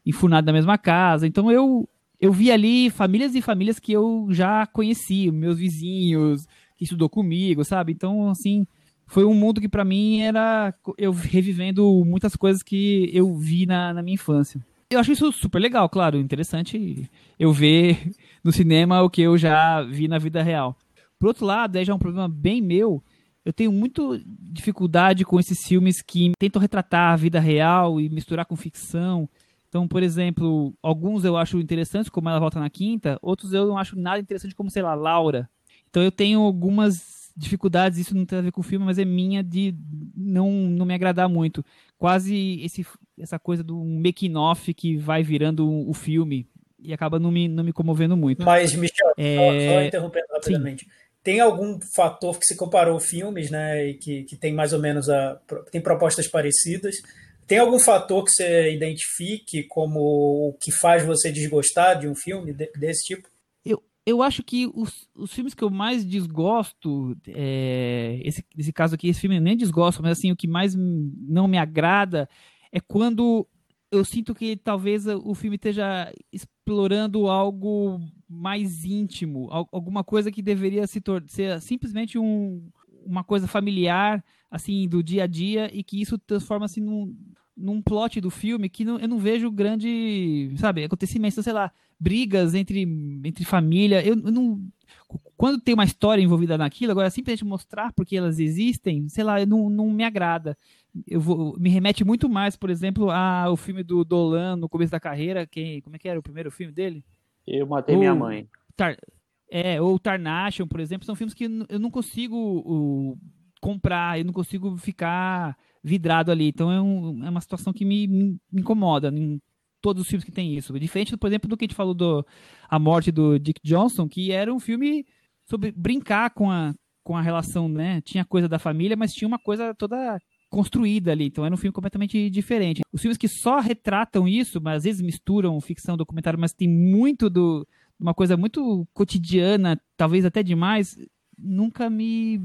enfurnado na mesma casa. Então eu, eu vi ali famílias e famílias que eu já conheci, meus vizinhos, que estudou comigo, sabe? Então, assim, foi um mundo que para mim era eu revivendo muitas coisas que eu vi na, na minha infância. Eu acho isso super legal, claro, interessante eu ver [LAUGHS] no cinema o que eu já vi na vida real. Por outro lado, aí já é um problema bem meu. Eu tenho muito dificuldade com esses filmes que tentam retratar a vida real e misturar com ficção. Então, por exemplo, alguns eu acho interessantes, como Ela Volta na Quinta, outros eu não acho nada interessante, como, sei lá, Laura. Então eu tenho algumas dificuldades, isso não tem a ver com o filme, mas é minha de não, não me agradar muito. Quase esse, essa coisa do making off que vai virando o filme e acaba não me, não me comovendo muito. Mas, Michel, é... só, só interrompendo rapidamente. Sim. Tem algum fator que se comparou filmes, né, e que, que tem mais ou menos a tem propostas parecidas? Tem algum fator que você identifique como o que faz você desgostar de um filme desse tipo? eu acho que os, os filmes que eu mais desgosto, é, esse, esse caso aqui, esse filme eu nem desgosto, mas assim, o que mais não me agrada é quando eu sinto que talvez o filme esteja explorando algo mais íntimo, alguma coisa que deveria se ser simplesmente um, uma coisa familiar, assim, do dia a dia, e que isso transforma-se num, num plot do filme que não, eu não vejo grande, sabe, acontecimento, sei lá, brigas entre, entre família. Eu, eu, não. Quando tem uma história envolvida naquilo, agora simplesmente mostrar porque elas existem, sei lá, não, não me agrada. Eu vou, me remete muito mais, por exemplo, ao filme do Dolan no começo da carreira. Quem, como é que era o primeiro filme dele? Eu matei minha mãe. Tar, é, ou Tarnation, por exemplo, são filmes que eu não consigo o, comprar, eu não consigo ficar vidrado ali. Então é, um, é uma situação que me, me, incomoda em todos os filmes que tem isso. Diferente, por exemplo, do que a gente falou do A Morte do Dick Johnson, que era um filme sobre brincar com a, com a relação, né? Tinha coisa da família, mas tinha uma coisa toda construída ali. Então era um filme completamente diferente. Os filmes que só retratam isso, mas às vezes misturam ficção, documentário, mas tem muito do uma coisa muito cotidiana, talvez até demais, nunca me,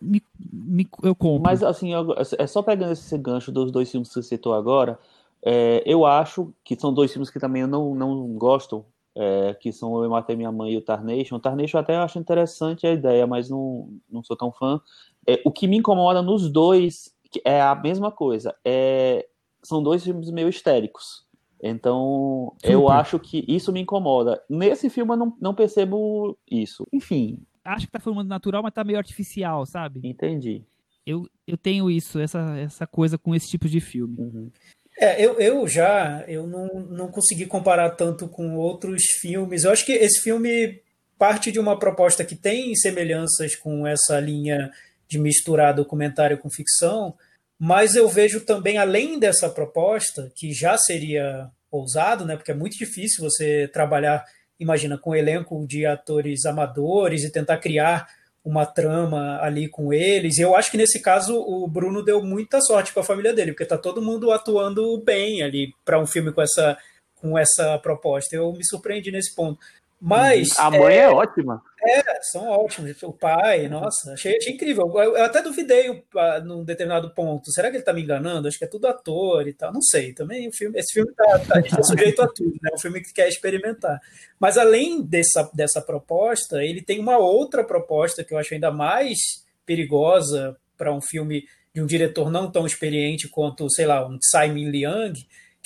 me, me eu compro. Mas assim, é só pegando esse gancho dos dois filmes que você citou agora, é, eu acho que são dois filmes que também eu não, não gosto, é, que são Eu Matei Minha Mãe e o Tarnation. O Tarnation até acho interessante a ideia, mas não, não sou tão fã. É, o que me incomoda nos dois é a mesma coisa. É, são dois filmes meio histéricos. Então, Super. eu acho que isso me incomoda. Nesse filme eu não, não percebo isso. Enfim. Acho que tá filmando natural, mas tá meio artificial, sabe? Entendi. Eu, eu tenho isso, essa, essa coisa com esse tipo de filme. Uhum. É, eu, eu já eu não, não consegui comparar tanto com outros filmes. Eu acho que esse filme parte de uma proposta que tem semelhanças com essa linha de misturar documentário com ficção, mas eu vejo também, além dessa proposta, que já seria ousado, né, porque é muito difícil você trabalhar, imagina, com um elenco de atores amadores e tentar criar uma trama ali com eles. Eu acho que nesse caso o Bruno deu muita sorte com a família dele, porque tá todo mundo atuando bem ali para um filme com essa com essa proposta. Eu me surpreendi nesse ponto. Mas. A mãe é, é ótima. É, são ótimos. O pai, nossa, achei, achei incrível. Eu, eu, até duvidei num determinado ponto. Será que ele tá me enganando? Acho que é tudo ator e tal. Não sei. Também o filme, esse filme tá, tá, tá sujeito a tudo, né? É um filme que quer experimentar. Mas além dessa, dessa proposta, ele tem uma outra proposta que eu acho ainda mais perigosa para um filme de um diretor não tão experiente quanto, sei lá, um Simon Liang,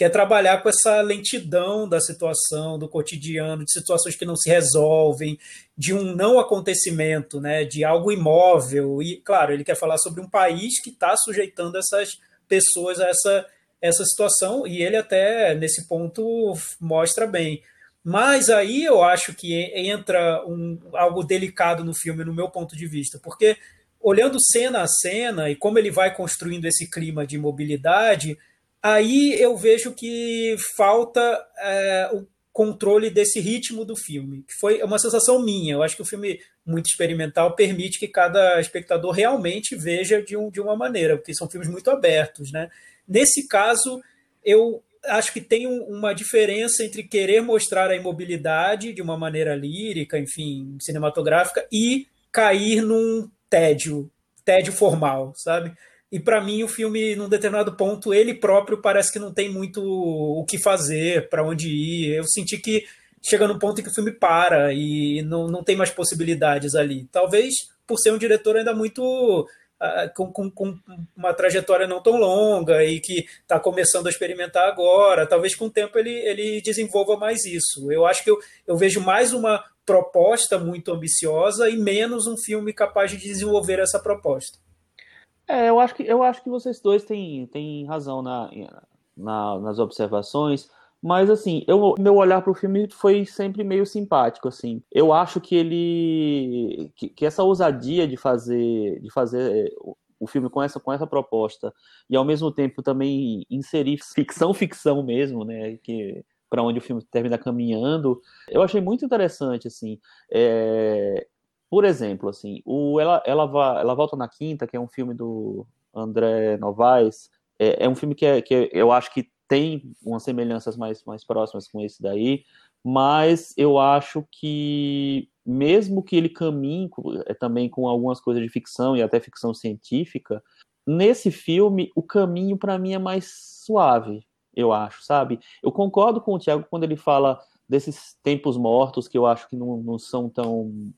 que é trabalhar com essa lentidão da situação, do cotidiano, de situações que não se resolvem, de um não acontecimento, né, de algo imóvel. E, claro, ele quer falar sobre um país que está sujeitando essas pessoas a essa, essa situação, e ele até, nesse ponto, mostra bem. Mas aí eu acho que entra um, algo delicado no filme, no meu ponto de vista, porque olhando cena a cena e como ele vai construindo esse clima de mobilidade, Aí eu vejo que falta é, o controle desse ritmo do filme, que foi uma sensação minha. Eu acho que o filme muito experimental permite que cada espectador realmente veja de, um, de uma maneira, porque são filmes muito abertos, né? Nesse caso, eu acho que tem uma diferença entre querer mostrar a imobilidade de uma maneira lírica, enfim, cinematográfica, e cair num tédio, tédio formal, sabe? E para mim o filme, num determinado ponto, ele próprio parece que não tem muito o que fazer, para onde ir. Eu senti que chega num ponto em que o filme para e não, não tem mais possibilidades ali. Talvez por ser um diretor ainda muito uh, com, com, com, uma trajetória não tão longa e que está começando a experimentar agora, talvez com o tempo ele, ele desenvolva mais isso. Eu acho que eu, eu vejo mais uma proposta muito ambiciosa e menos um filme capaz de desenvolver essa proposta. É, eu acho que, eu acho que vocês dois têm, têm razão na, na, nas observações, mas assim, eu, meu olhar para o filme foi sempre meio simpático, assim. Eu acho que ele, que, que, essa ousadia de fazer, de fazer o filme com essa, com essa proposta e ao mesmo tempo também inserir ficção, ficção mesmo, né, que para onde o filme termina caminhando, eu achei muito interessante, assim. É, por exemplo, assim, o ela, ela, ela Volta na Quinta, que é um filme do André Novaes, é, é um filme que, é, que eu acho que tem umas semelhanças mais, mais próximas com esse daí, mas eu acho que mesmo que ele caminhe é, também com algumas coisas de ficção e até ficção científica, nesse filme o caminho para mim é mais suave, eu acho, sabe? Eu concordo com o Tiago quando ele fala desses tempos mortos que eu acho que não, não são tão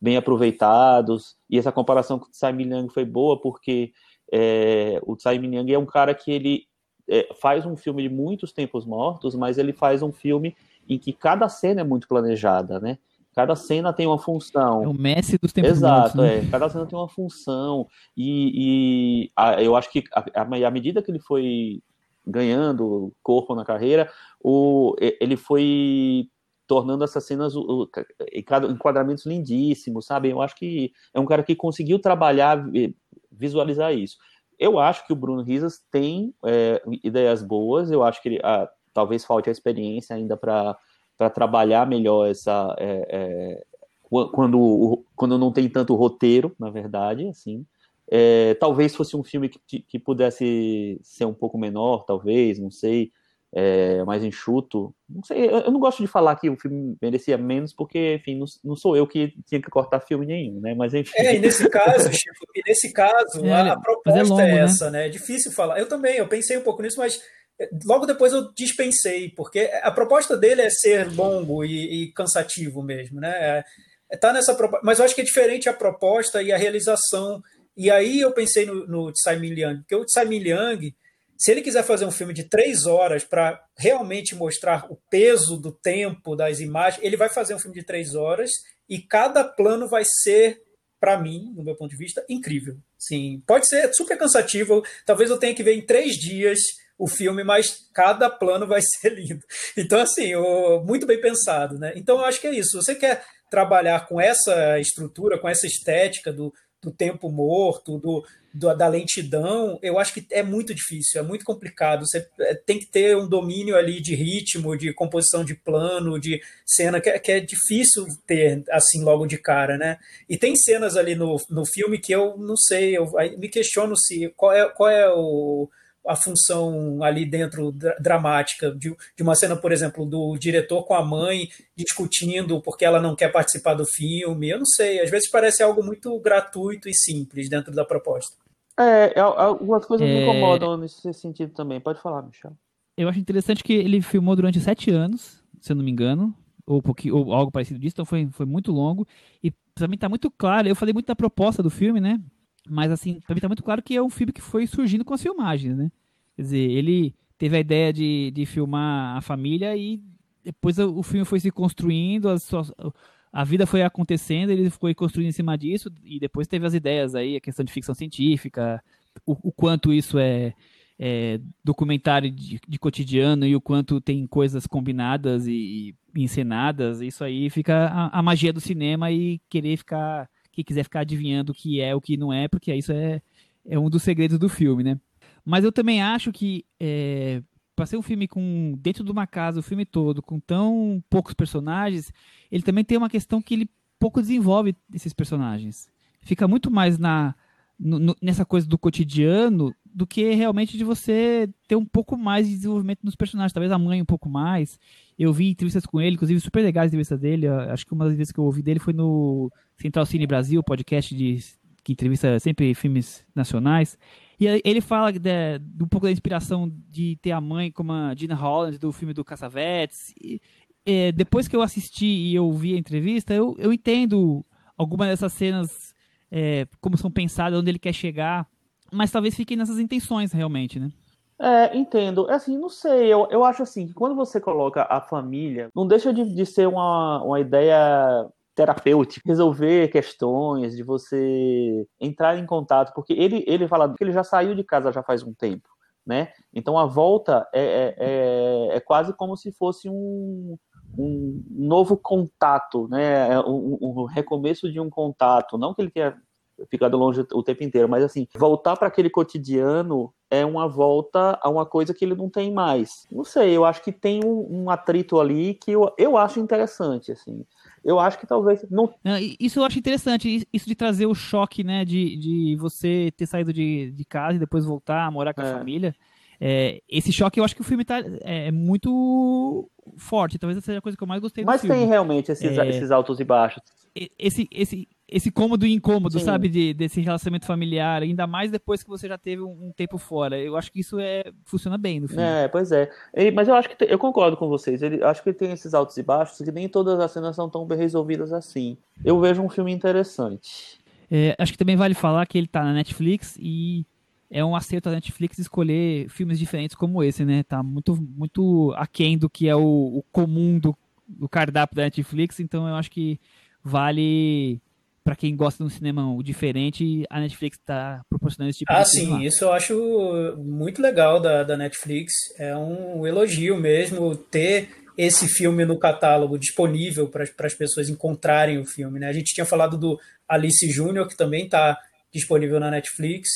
bem aproveitados. E essa comparação com o Tsai Ming foi boa porque é, o Tsai Ming é um cara que ele é, faz um filme de muitos tempos mortos, mas ele faz um filme em que cada cena é muito planejada, né? Cada cena tem uma função. É o Messi dos tempos Exato, mortos. Exato, né? é. Cada cena tem uma função. E, e a, eu acho que à medida que ele foi ganhando corpo na carreira, o, ele foi tornando essas cenas enquadramentos lindíssimos, sabe? Eu acho que é um cara que conseguiu trabalhar, visualizar isso. Eu acho que o Bruno Risas tem é, ideias boas, eu acho que ele, ah, talvez falte a experiência ainda para trabalhar melhor essa. É, é, quando, quando não tem tanto roteiro, na verdade, assim. É, talvez fosse um filme que, que pudesse ser um pouco menor, talvez, não sei é, mais enxuto. Não sei, eu, não gosto de falar que o filme merecia menos, porque, enfim, não, não, sou eu que tinha que cortar filme nenhum, né? Mas enfim. É, e nesse caso, [LAUGHS] Chico, e nesse caso, é, a, a, é proposta é, longo, é essa, né? né? É difícil falar. Eu também, eu pensei um pouco nisso, mas é, logo depois eu dispensei, porque a proposta dele é ser longo e, e cansativo mesmo, né? É, tá nessa mas eu acho que é diferente a proposta e a realização. E aí eu pensei no, no Tsai Ming-liang, porque o Tsai Ming-liang se ele quiser fazer um filme de três horas para realmente mostrar o peso do tempo das imagens, ele vai fazer um filme de três horas e cada plano vai ser, para mim, no meu ponto de vista, incrível. Sim, pode ser super cansativo. Talvez eu tenha que ver em três dias o filme, mas cada plano vai [LAUGHS] ser lindo. Então, assim, muito bem pensado, né? Então, eu acho que é isso. Você quer trabalhar com essa estrutura, com essa estética do, do tempo morto, do, do, da lentidão, eu acho que é muito difícil, é muito complicado. Você é, tem que ter um domínio ali de ritmo, de composição de plano, de cena, que é, que é difícil ter assim logo de cara, né? E tem cenas ali no, no filme que eu não sei, eu me questiono se qual é, qual é o a função ali dentro dramática de, de, uma cena, por exemplo, do diretor com a mãe discutindo porque ela não quer participar do filme. Eu não sei, às vezes parece algo muito gratuito e simples dentro da proposta. É, é algumas coisas é... me incomodam nesse sentido também. Pode falar, Michel. Eu acho interessante que ele filmou durante sete anos, se eu não me engano, ou, ou algo parecido disso, então foi, foi muito longo. E também está muito claro, eu falei muito da proposta do filme, né? Mas assim, também está muito claro que é um filme que foi surgindo com as filmagens, né? Quer dizer, ele teve a ideia de, de filmar a família e depois o filme foi se construindo, a, a vida foi acontecendo, ele foi construindo em cima disso e depois teve as ideias aí, a questão de ficção científica, o, o quanto isso é, é documentário de, de, cotidiano e o quanto tem coisas combinadas e, e encenadas, isso aí fica a, a, magia do cinema e querer ficar quem quiser ficar adivinhando o que é, o que não é, porque isso é, é um dos segredos do filme, né? Mas eu também acho que é, para ser um filme com dentro de uma casa o filme todo com tão poucos personagens, ele também tem uma questão que ele pouco desenvolve esses personagens. Fica muito mais na no, nessa coisa do cotidiano do que realmente de você ter um pouco mais de desenvolvimento nos personagens, talvez a mãe um pouco mais. Eu vi entrevistas com ele, inclusive super legais entrevistas dele. Acho que uma das vezes que eu ouvi dele foi no Central Cine Brasil, podcast de que entrevista sempre filmes nacionais. E ele fala de, de, um pouco da inspiração de ter a mãe como a Gina Holland do filme do Cassavetes. É, depois que eu assisti e eu vi a entrevista, eu, eu entendo algumas dessas cenas é, como são pensadas, onde ele quer chegar, mas talvez fiquem nessas intenções realmente, né? É, entendo. É assim, não sei, eu, eu acho assim, que quando você coloca a família, não deixa de, de ser uma, uma ideia terapêutico, resolver questões, de você entrar em contato, porque ele, ele fala que ele já saiu de casa já faz um tempo, né? Então a volta é, é, é, é quase como se fosse um, um novo contato, né? É um, um, recomeço de um contato, não que ele tenha ficado longe o tempo inteiro, mas assim, voltar para aquele cotidiano é uma volta a uma coisa que ele não tem mais. Não sei, eu acho que tem um, um atrito ali que eu, eu acho interessante, assim eu acho que talvez não. Isso eu acho interessante, isso de trazer o choque, né, de, de você ter saído de, de casa e depois voltar a morar com a é. família. É, esse choque eu acho que o filme tá, é, é muito forte, talvez seja a coisa que eu mais gostei Mas do filme. Mas tem realmente esses, é, esses altos e baixos. Esse, esse, esse cômodo e incômodo, Sim. sabe, de, desse relacionamento familiar, ainda mais depois que você já teve um, um, tempo fora. Eu acho que isso é funciona bem no filme. É, pois é. E, mas eu acho que eu concordo com vocês. Ele, acho que ele tem esses altos e baixos que nem todas as cenas são tão bem resolvidas assim. Eu vejo um filme interessante. É, acho que também vale falar que ele tá na Netflix e é um acerto da Netflix escolher filmes diferentes como esse, né? Tá muito, muito aquém do que é o, o comum do, do cardápio da Netflix, então eu acho que vale para quem gosta de um cinema diferente, a Netflix está proporcionando esse tipo ah, de sim, lá. isso eu acho muito legal da, da Netflix. É um elogio mesmo ter esse filme no catálogo disponível para as pessoas encontrarem o filme. Né? A gente tinha falado do Alice Júnior, que também está disponível na Netflix.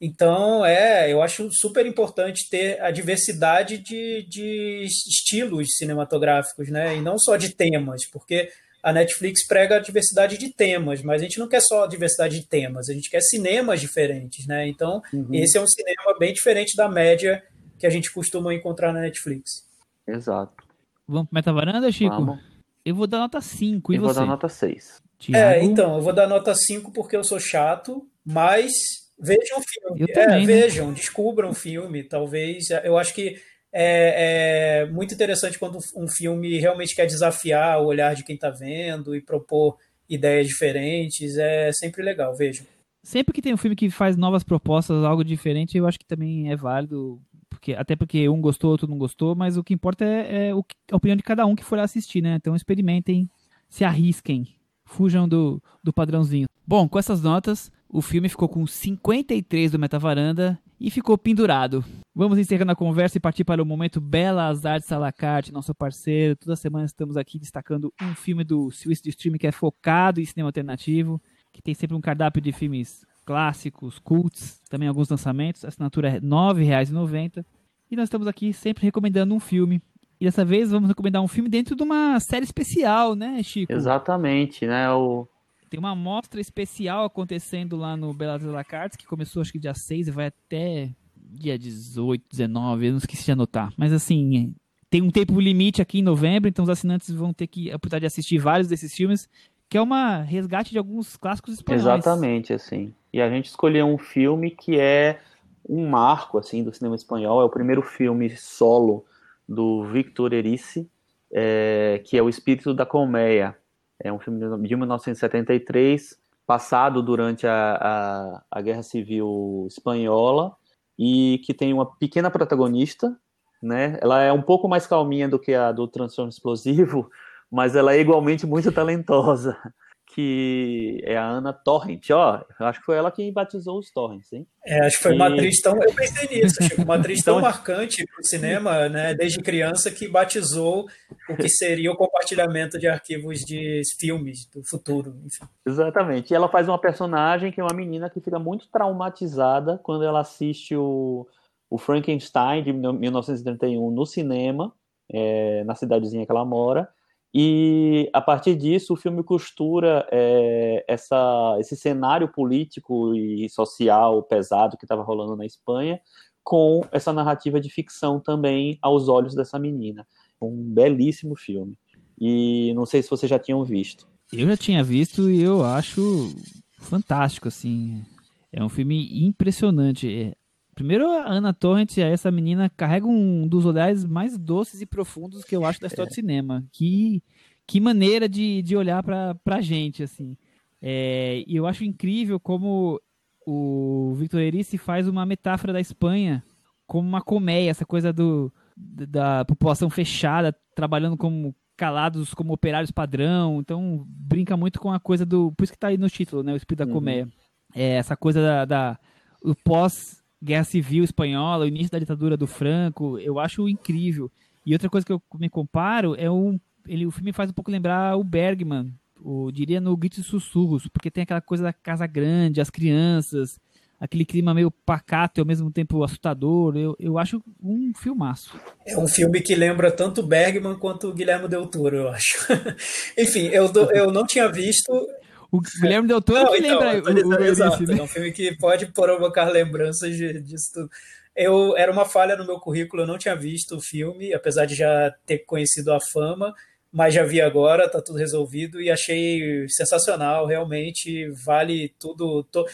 Então, é, eu acho super importante ter a diversidade de, de estilos cinematográficos, né? E não só de temas, porque a Netflix prega a diversidade de temas, mas a gente não quer só diversidade de temas, a gente quer cinemas diferentes, né? Então, uhum. esse é um cinema bem diferente da média que a gente costuma encontrar na Netflix. Exato. Vamos para Meta Varanda, Chico? Vamos. Eu vou dar nota 5, e eu você? vou dar nota 6. Thiago? É, então, eu vou dar nota 5 porque eu sou chato, mas vejam o filme. Eu também, é, vejam, né? descubram o filme, talvez. Eu acho que é, é, muito interessante quando um filme realmente quer desafiar o olhar de quem está vendo e propor ideias diferentes. É sempre legal, vejo. Sempre que tem um filme que faz novas propostas, algo diferente, eu acho que também é válido. Porque, até porque um gostou, outro não gostou, mas o que importa é, é a opinião de cada um que for assistir, né? Então experimentem, se arrisquem, fujam do, do padrãozinho. Bom, com essas notas, o filme ficou com 53 do Metavaranda e ficou pendurado. Vamos encerrando a conversa e partir para o momento Belas Artes à la carte, nosso parceiro. Toda semana estamos aqui destacando um filme do Swiss Stream que é focado em cinema alternativo, que tem sempre um cardápio de filmes clássicos, cults, também alguns lançamentos. A assinatura é R$ 9,90. E nós estamos aqui sempre recomendando um filme. E dessa vez vamos recomendar um filme dentro de uma série especial, né, Chico? Exatamente, né? O tem uma mostra especial acontecendo lá no Belas La Cartes, que começou acho que dia 6 e vai até dia 18, 19, eu não esqueci de anotar. Mas assim, tem um tempo limite aqui em novembro, então os assinantes vão ter que a oportunidade de assistir vários desses filmes, que é uma resgate de alguns clássicos espanhóis. Exatamente, assim. E a gente escolheu um filme que é um marco assim do cinema espanhol, é o primeiro filme solo do Victor Erice, é, que é O Espírito da Colmeia. É um filme de 1973, passado durante a, a, a Guerra Civil Espanhola, e que tem uma pequena protagonista, né? Ela é um pouco mais calminha do que a do Transtorno Explosivo, [LAUGHS] mas ela é igualmente muito talentosa que é a Ana Torrent, ó, acho que foi ela quem batizou os Torrents, hein? É, acho que foi e... uma atriz tão, eu pensei nisso, Chico, uma atriz [LAUGHS] então... tão marcante para o cinema, né, desde criança que batizou o que seria o compartilhamento de arquivos de filmes do futuro, enfim. Exatamente, e ela faz uma personagem que é uma menina que fica muito traumatizada quando ela assiste o, o Frankenstein de 1931 no cinema, é, na cidadezinha que ela mora, e a partir disso, o filme costura é, essa, esse cenário político e social pesado que estava rolando na Espanha com essa narrativa de ficção também aos olhos dessa menina. Um belíssimo filme. E não sei se vocês já tinham visto. Eu já tinha visto e eu acho fantástico, assim. É um filme impressionante. Primeiro, a Ana Torrent, essa menina, carrega um dos olhares mais doces e profundos que eu acho da história é. do cinema. Que, que maneira de, de olhar pra, pra gente, assim. É, e eu acho incrível como o Victor Erice faz uma metáfora da Espanha como uma colmeia, essa coisa do, da população fechada, trabalhando como calados como operários padrão. Então, brinca muito com a coisa do. Por isso que tá aí no título, né? O espírito da uhum. colmeia. É, essa coisa da, da o pós Guerra Civil Espanhola, o início da ditadura do Franco, eu acho incrível. E outra coisa que eu me comparo é um. Ele, o filme faz um pouco lembrar o Bergman, o, diria no Gritos e Sussurros, porque tem aquela coisa da casa grande, as crianças, aquele clima meio pacato e ao mesmo tempo assustador. Eu, eu acho um filmaço. É um filme que lembra tanto Bergman quanto o Guilherme Del Toro, eu acho. [LAUGHS] Enfim, eu, eu não tinha visto. O Guilherme Del Toro que então, lembra o, o exato, né? É um filme que pode provocar lembranças disso tudo. Eu, era uma falha no meu currículo, eu não tinha visto o filme, apesar de já ter conhecido a fama, mas já vi agora, tá tudo resolvido e achei sensacional, realmente vale tudo. To...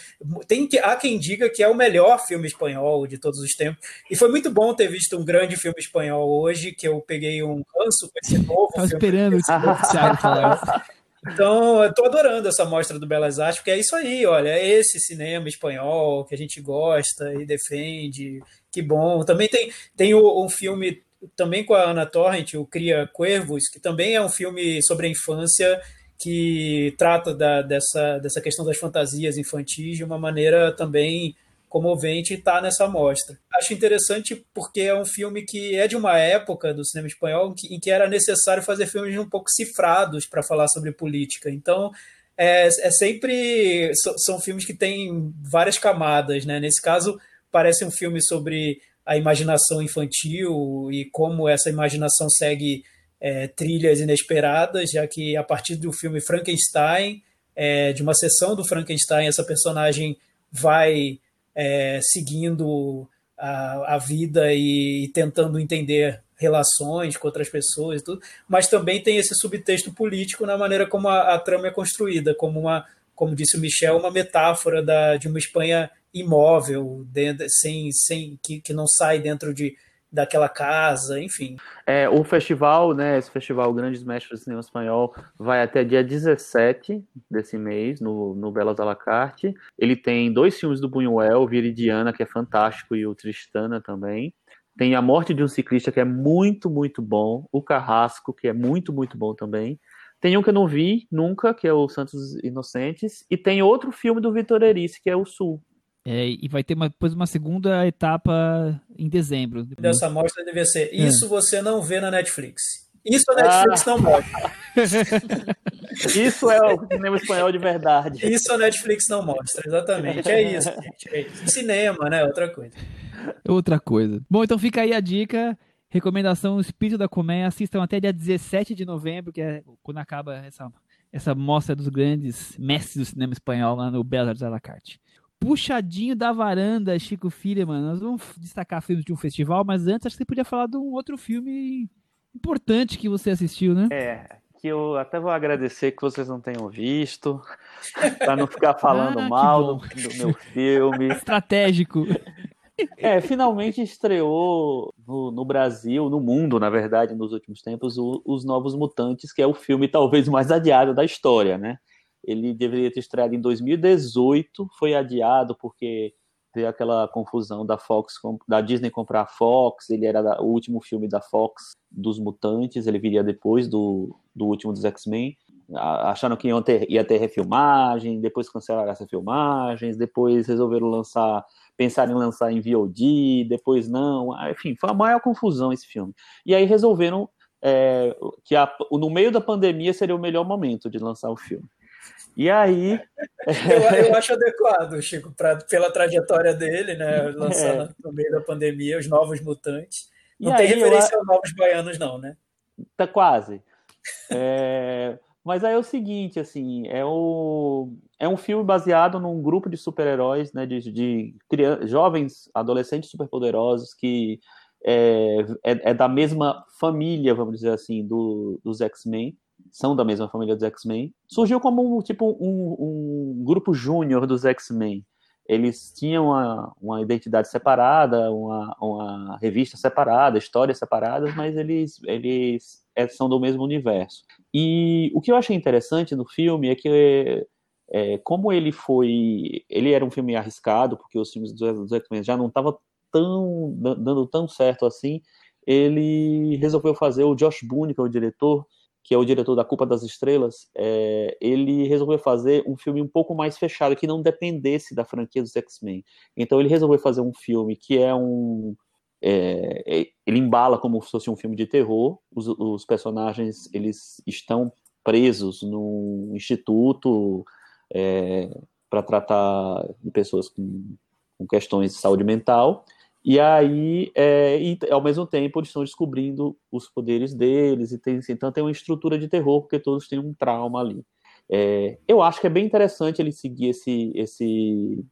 Tem que, há quem diga que é o melhor filme espanhol de todos os tempos. E foi muito bom ter visto um grande filme espanhol hoje, que eu peguei um ranço com esse novo. Tava esperando o Thiago [LAUGHS] falar então, eu tô adorando essa mostra do Belas Artes, porque é isso aí, olha, é esse cinema espanhol que a gente gosta e defende, que bom. Também tem, tem um filme também com a Ana Torrent, o Cria Cuervos, que também é um filme sobre a infância que trata da, dessa, dessa questão das fantasias infantis de uma maneira também comovente está nessa mostra. Acho interessante porque é um filme que é de uma época do cinema espanhol em que era necessário fazer filmes um pouco cifrados para falar sobre política. Então, é, é sempre. São filmes que têm várias camadas, né? Nesse caso, parece um filme sobre a imaginação infantil e como essa imaginação segue é, trilhas inesperadas, já que a partir do filme Frankenstein, é, de uma sessão do Frankenstein, essa personagem vai é, seguindo a, a vida e, e, tentando entender relações com outras pessoas e tudo, mas também tem esse subtexto político na maneira como a, a trama é construída, como uma, como disse o Michel, uma metáfora da, de uma Espanha imóvel, sem, sem que, que não sai dentro de daquela casa, enfim. É, o festival, né, esse festival Grandes Mestres do Cinema Espanhol, vai até dia 17 desse mês, no, no Belas Alacarte. Ele tem dois filmes do Buñuel, Viridiana, que é fantástico, e o Tristana também. Tem A Morte de um Ciclista, que é muito, muito bom. O Carrasco, que é muito, muito bom também. Tem um que eu não vi nunca, que é o Santos Inocentes. E tem outro filme do Vitor Erice, que é o Sul, é, e vai ter uma, depois uma segunda etapa em dezembro. Dessa mostra deve ser. Isso é. você não vê na Netflix. Isso a Netflix ah. não mostra. [LAUGHS] Isso é o cinema espanhol de verdade. Isso a Netflix não mostra, exatamente. É isso, gente. É isso. Cinema, né? Outra coisa. Outra coisa. Bom, então fica aí a dica. Recomendação Espírito da Colmeia. Assistam até dia 17 de novembro, que é quando acaba essa, essa mostra dos grandes mestres do cinema espanhol lá no Belas Artes à la Carte. Puxadinho da Varanda, Chico mano. Nós vamos destacar filmes de um festival, mas antes acho que você podia falar de um outro filme importante que você assistiu, né? É, que eu até vou agradecer que vocês não tenham visto, [LAUGHS] para não ficar falando ah, mal do, do, meu filme. [LAUGHS] Estratégico. É, finalmente estreou no, no, Brasil, no mundo, na verdade, nos últimos tempos, o, Os Novos Mutantes, que é o filme talvez mais adiado da história, né? Ele deveria ter estreado em 2018, foi adiado porque teve aquela confusão da Fox, da Disney comprar a Fox, ele era o último filme da Fox dos Mutantes, ele viria depois do, do último dos X-Men. Acharam que ia ter, ia ter refilmagem, depois cancelaram essas filmagens, depois resolveram lançar, pensaram em lançar em VOD, depois não, enfim, foi a maior confusão esse filme. E aí resolveram é, que a, no meio da pandemia seria o melhor momento de lançar o filme. E aí. [LAUGHS] eu, eu, acho adequado, Chico, pra, pela trajetória dele, né? Lançando é. no meio da pandemia os novos mutantes. Não e tem aí, referência eu... aos novos baianos, não, né? Tá quase. É... [LAUGHS] Mas aí é o seguinte, assim, é, o... é um filme baseado num grupo de super-heróis, né? De, de jovens, adolescentes superpoderosos que é, é, é, da mesma família, vamos dizer assim, do, dos X-Men são da mesma família dos X-Men, surgiu como tipo um, um grupo júnior dos X-Men. Eles tinham uma, uma identidade separada, uma, uma revista separada, histórias separadas, mas eles, eles é, são do mesmo universo. E o que eu achei interessante no filme é que é, como ele foi, ele era um filme arriscado, porque os filmes dos X-Men já não estavam tão dando tão certo assim, ele resolveu fazer o Josh Boone, que é o diretor, que é o diretor da Culpa das Estrelas, é, ele resolveu fazer um filme um pouco mais fechado, que não dependesse da franquia dos X-Men. Então ele resolveu fazer um filme que é um. É, é, ele embala como se fosse um filme de terror. Os, os personagens eles estão presos num instituto é, para tratar de pessoas com, com questões de saúde mental. E aí, é, e, ao mesmo tempo, eles estão descobrindo os poderes deles, e tem, então tem uma estrutura de terror, porque todos têm um trauma ali. É, eu acho que é bem interessante ele seguir esse, esse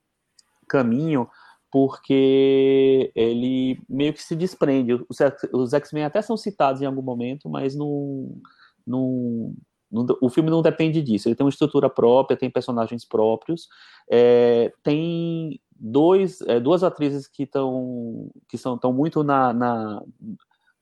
caminho, porque ele meio que se desprende. Os, os X-Men até são citados em algum momento, mas não, não, não, o filme não depende disso. Ele tem uma estrutura própria, tem personagens próprios, é, tem dois, é, duas atrizes que estão que são tão muito na, na,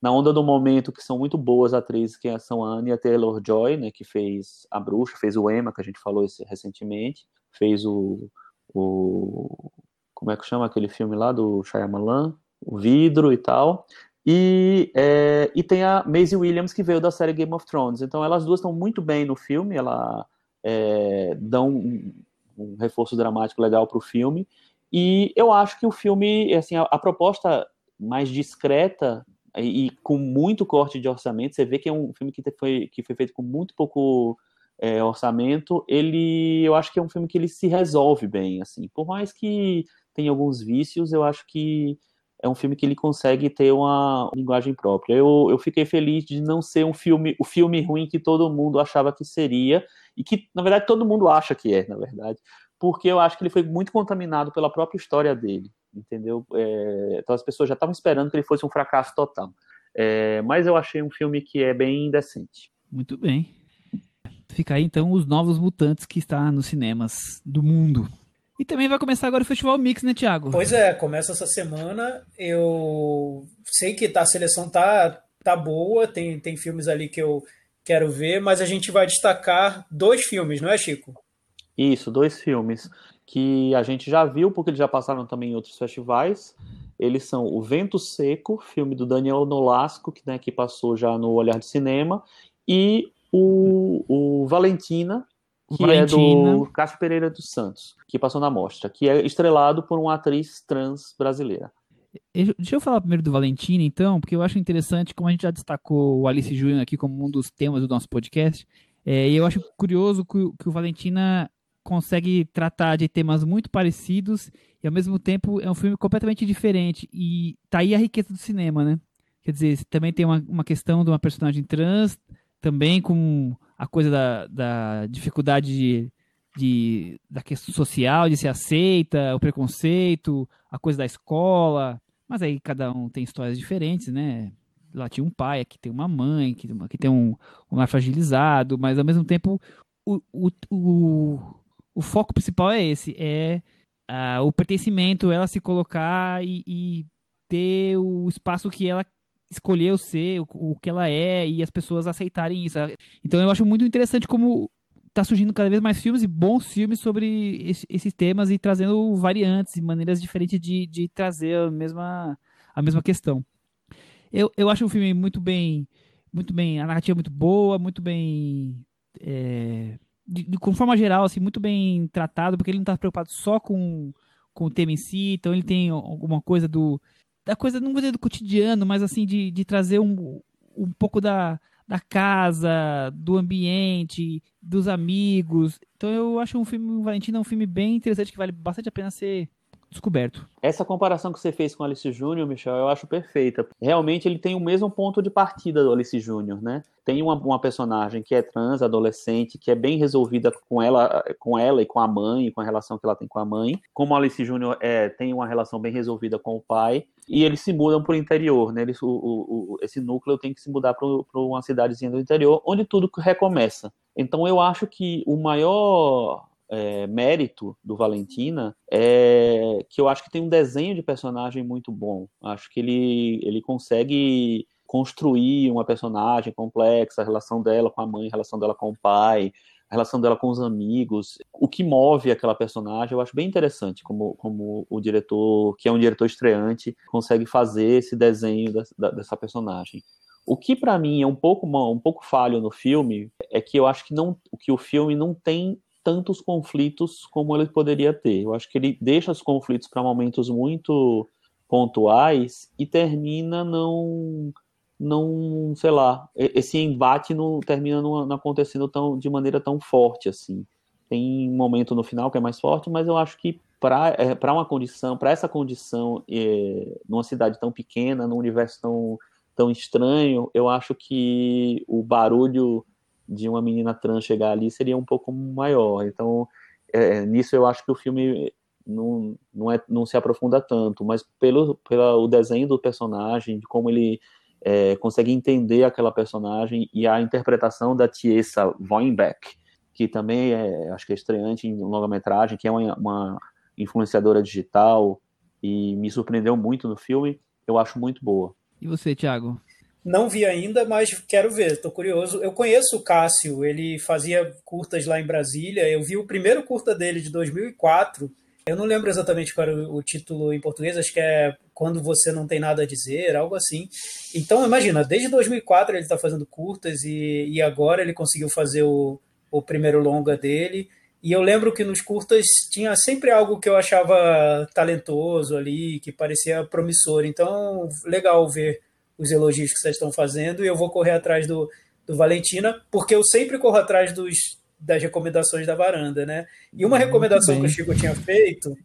na, onda do momento, que são muito boas atrizes, que são a Anya Taylor-Joy, né, que fez A Bruxa, fez o Emma, que a gente falou esse, recentemente, fez o, o... como é que chama aquele filme lá do Shyamalan? O Vidro e tal. E, é, e tem a Maisie Williams, que veio da série Game of Thrones. Então elas duas estão muito bem no filme, ela é, dão um, um reforço dramático legal para o filme. E eu acho que o filme, assim, a, a proposta mais discreta e, e, com muito corte de orçamento, você vê que é um filme que foi, que foi feito com muito pouco é, orçamento, ele, eu acho que é um filme que ele se resolve bem, assim, por mais que tenha alguns vícios, eu acho que é um filme que ele consegue ter uma linguagem própria. Eu, eu fiquei feliz de não ser um filme, o filme ruim que todo mundo achava que seria, e que, na verdade, todo mundo acha que é, na verdade, porque eu acho que ele foi muito contaminado pela própria história dele, entendeu? É, então as pessoas já estavam esperando que ele fosse um fracasso total. É, mas eu achei um filme que é bem decente. Muito bem. Fica aí então os novos mutantes que está nos cinemas do mundo. E também vai começar agora o Festival Mix, né, Thiago? Pois é, começa essa semana. Eu sei que tá, a seleção tá, tá boa, tem, tem filmes ali que eu quero ver, mas a gente vai destacar dois filmes, não é, Chico? Isso, dois filmes que a gente já viu, porque eles já passaram também em outros festivais. Eles são O Vento Seco, filme do Daniel Nolasco, que, né, que passou já no Olhar de Cinema, e o, o Valentina, que Valentina. é do Cássio Pereira dos Santos, que passou na mostra, que é estrelado por uma atriz trans brasileira. Deixa eu falar primeiro do Valentina, então, porque eu acho interessante, como a gente já destacou o Alice Júnior aqui como um dos temas do nosso podcast, é, e eu acho curioso que, que o Valentina consegue tratar de temas muito parecidos e ao mesmo tempo é um filme completamente diferente. E tá aí a riqueza do cinema, né? Quer dizer, também tem uma, uma questão de uma personagem trans, também com a coisa da, da dificuldade de, de, da questão social, de ser aceita, o preconceito, a coisa da escola. Mas aí cada um tem histórias diferentes, né? Lá tinha um pai, aqui tem uma mãe, aqui, tem um, um lar fragilizado, mas ao mesmo tempo o, o, o foco principal é esse, é uh, o pertencimento, ela se colocar e, e, ter o espaço que ela escolheu ser, o, o, que ela é e as pessoas aceitarem isso. Então eu acho muito interessante como tá surgindo cada vez mais filmes e bons filmes sobre esse, esses temas e trazendo variantes e maneiras diferentes de, de trazer a mesma, a mesma questão. Eu, eu acho o filme muito bem, muito bem, a narrativa é muito boa, muito bem é, de, de, forma geral, assim, muito bem tratado, porque ele não está preocupado só com, com o tema em si, então ele tem alguma coisa do. da coisa, não vou dizer do cotidiano, mas assim, de, de trazer um, um pouco da, da casa, do ambiente, dos amigos. Então eu acho um filme, Valentina, um filme bem interessante que vale bastante a pena ser descoberto. Essa comparação que você fez com Alice Júnior, Michel, eu acho perfeita. Realmente ele tem o mesmo ponto de partida do Alice Júnior, né? Tem uma, uma, personagem que é trans, adolescente, que é bem resolvida com ela, com ela e com a mãe, com a relação que ela tem com a mãe. Como Alice Júnior é, tem uma relação bem resolvida com o pai, e eles se mudam para o interior, né? O, o, esse núcleo tem que se mudar para uma cidadezinha do interior, onde tudo recomeça. Então eu acho que o maior é, mérito do Valentina é que eu acho que tem um desenho de personagem muito bom. Acho que ele, ele consegue construir uma personagem complexa, a relação dela com a mãe, a relação dela com o pai, a relação dela com os amigos, o que move aquela personagem, eu acho bem interessante como, como o diretor, que é um diretor estreante, consegue fazer esse desenho dessa, dessa personagem. O que para mim é um pouco um pouco falho no filme é que eu acho que não que o filme não tem tantos conflitos como ele poderia ter. Eu acho que ele deixa os conflitos para momentos muito pontuais e termina não não, sei lá, esse embate não termina não, não acontecendo tão de maneira tão forte assim. Tem um momento no final que é mais forte, mas eu acho que para é, uma condição, para essa condição, é, numa cidade tão pequena, num universo tão, tão estranho, eu acho que o barulho de uma menina trans chegar ali seria um pouco maior. Então, é, nisso eu acho que o filme não, não, é, não se aprofunda tanto, mas pelo, pelo desenho do personagem, de como ele é, consegue entender aquela personagem e a interpretação da Tiesa Weinbeck, que também é, acho que é estreante em longa-metragem, que é uma, uma influenciadora digital e me surpreendeu muito no filme, eu acho muito boa. E você, Thiago? Não vi ainda, mas quero ver, estou curioso. Eu conheço o Cássio, ele fazia curtas lá em Brasília. Eu vi o primeiro curta dele de 2004. Eu não lembro exatamente qual era o título em português, acho que é Quando Você Não Tem Nada a Dizer, algo assim. Então, imagina, desde 2004 ele está fazendo curtas e, e agora ele conseguiu fazer o, o primeiro longa dele. E eu lembro que nos curtas tinha sempre algo que eu achava talentoso ali, que parecia promissor. Então, legal ver os elogios que vocês estão fazendo e eu vou correr atrás do, do Valentina, porque eu sempre corro atrás dos, das recomendações da varanda, né? E uma recomendação que o Chico tinha feito,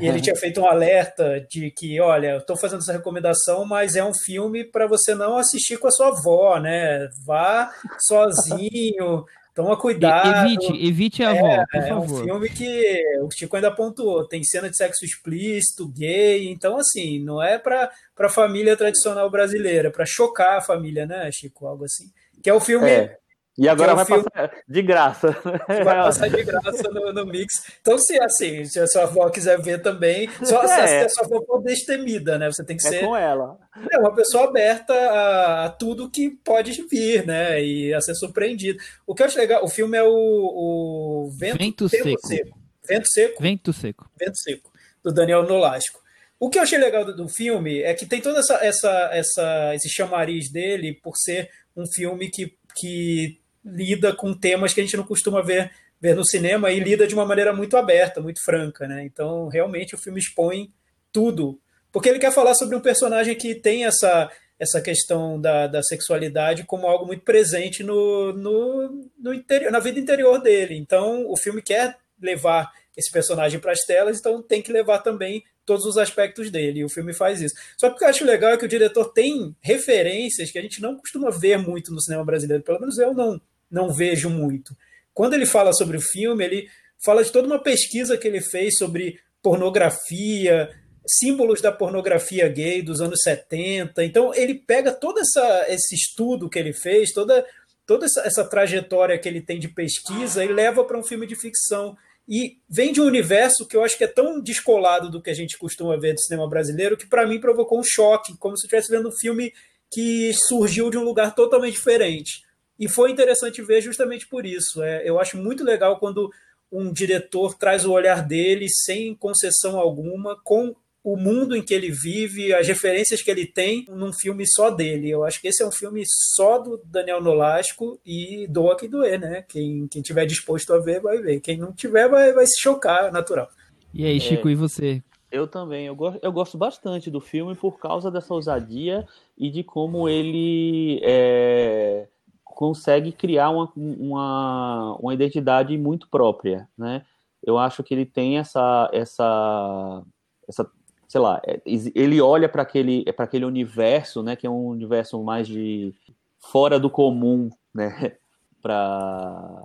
E ele tinha feito um alerta de que, olha, eu estou fazendo essa recomendação, mas é um filme para você não assistir com a sua avó, né? Vá sozinho, toma cuidado. Evite, evite a avó, é, por favor. É um filme que o Chico ainda pontuou, tem cena de sexo explícito, gay, então assim, não é para a família tradicional brasileira, é para chocar a família, né, Chico? Algo assim. Que é o filme é. E agora é vai filme... passar de graça. Vai passar de graça no, no, Mix. Então, se assim, se a sua avó quiser ver também, só é. a sua avó for destemida, né? Você tem que é ser com ela. É uma pessoa aberta a, a, tudo que pode vir, né? E a ser surpreendido. O que eu acho legal, o filme é o, o Vento, Vento seco. seco. Vento Seco? Vento Seco. Vento Seco, do Daniel Nolasco. O que eu achei legal do, do filme é que tem todo essa, essa, essa, esse chamariz dele por ser um filme que, que lida com temas que a gente não costuma ver, ver no cinema e lida de uma maneira muito aberta, muito franca, né? Então, realmente, o filme expõe tudo. Porque ele quer falar sobre um personagem que tem essa, essa questão da, da sexualidade como algo muito presente no, no, no interior, na vida interior dele. Então, o filme quer levar esse personagem para as telas, então tem que levar também todos os aspectos dele, e o filme faz isso. Só que o que eu acho legal é que o diretor tem referências que a gente não costuma ver muito no cinema brasileiro, pelo menos eu não, não vejo muito. Quando ele fala sobre o filme, ele fala de toda uma pesquisa que ele fez sobre pornografia, símbolos da pornografia gay dos anos 70. Então, ele pega todo essa, esse estudo que ele fez, toda, toda essa, essa trajetória que ele tem de pesquisa e leva para um filme de ficção. E vem de um universo que eu acho que é tão descolado do que a gente costuma ver do cinema brasileiro que, para mim, provocou um choque, como se eu estivesse vendo um filme que surgiu de um lugar totalmente diferente. E foi interessante ver justamente por isso. É, eu acho muito legal quando um diretor traz o olhar dele sem concessão alguma, com o mundo em que ele vive, as referências que ele tem num filme só dele. Eu acho que esse é um filme só do Daniel Nolasco e doa que doer, né? Quem, quem tiver disposto a ver, vai ver. Quem não tiver, vai, vai se chocar, natural. E aí, Chico, é, e você? Eu também. Eu gosto, eu gosto bastante do filme por causa dessa ousadia e de como ele é, consegue criar uma, uma, uma identidade muito própria, né? Eu acho que ele tem essa, essa, essa sei lá, é, ele olha para aquele, para aquele universo, né, que é um universo mais de fora do comum, né, [LAUGHS] para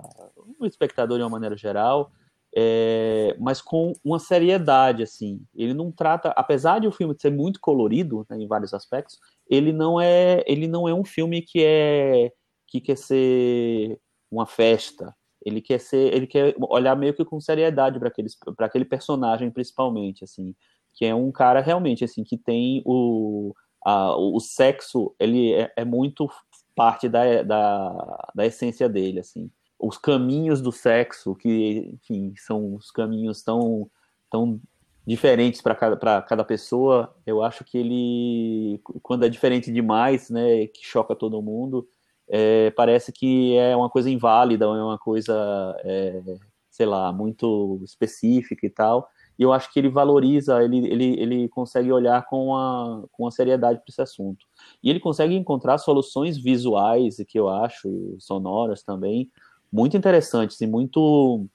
o espectador de uma maneira geral, é, mas com uma seriedade, assim. Ele não trata, apesar de o filme ser muito colorido né, em vários aspectos, ele não é, ele não é um filme que é que quer ser uma festa. Ele quer ser, ele quer olhar meio que com seriedade para aqueles, para aquele personagem principalmente, assim, que é um cara realmente assim que tem o a, o sexo, ele é, é muito parte da, da, da essência dele, assim. Os caminhos do sexo, que, enfim, são os caminhos tão, tão diferentes para cada, cada pessoa, eu acho que ele, quando é diferente demais, né, que choca todo mundo, é, parece que é uma coisa inválida, é uma coisa, é, sei lá, muito específica e tal. E eu acho que ele valoriza, ele, ele, ele consegue olhar com a, com a seriedade para esse assunto. E ele consegue encontrar soluções visuais, que eu acho, sonoras também, muito interessantes e muito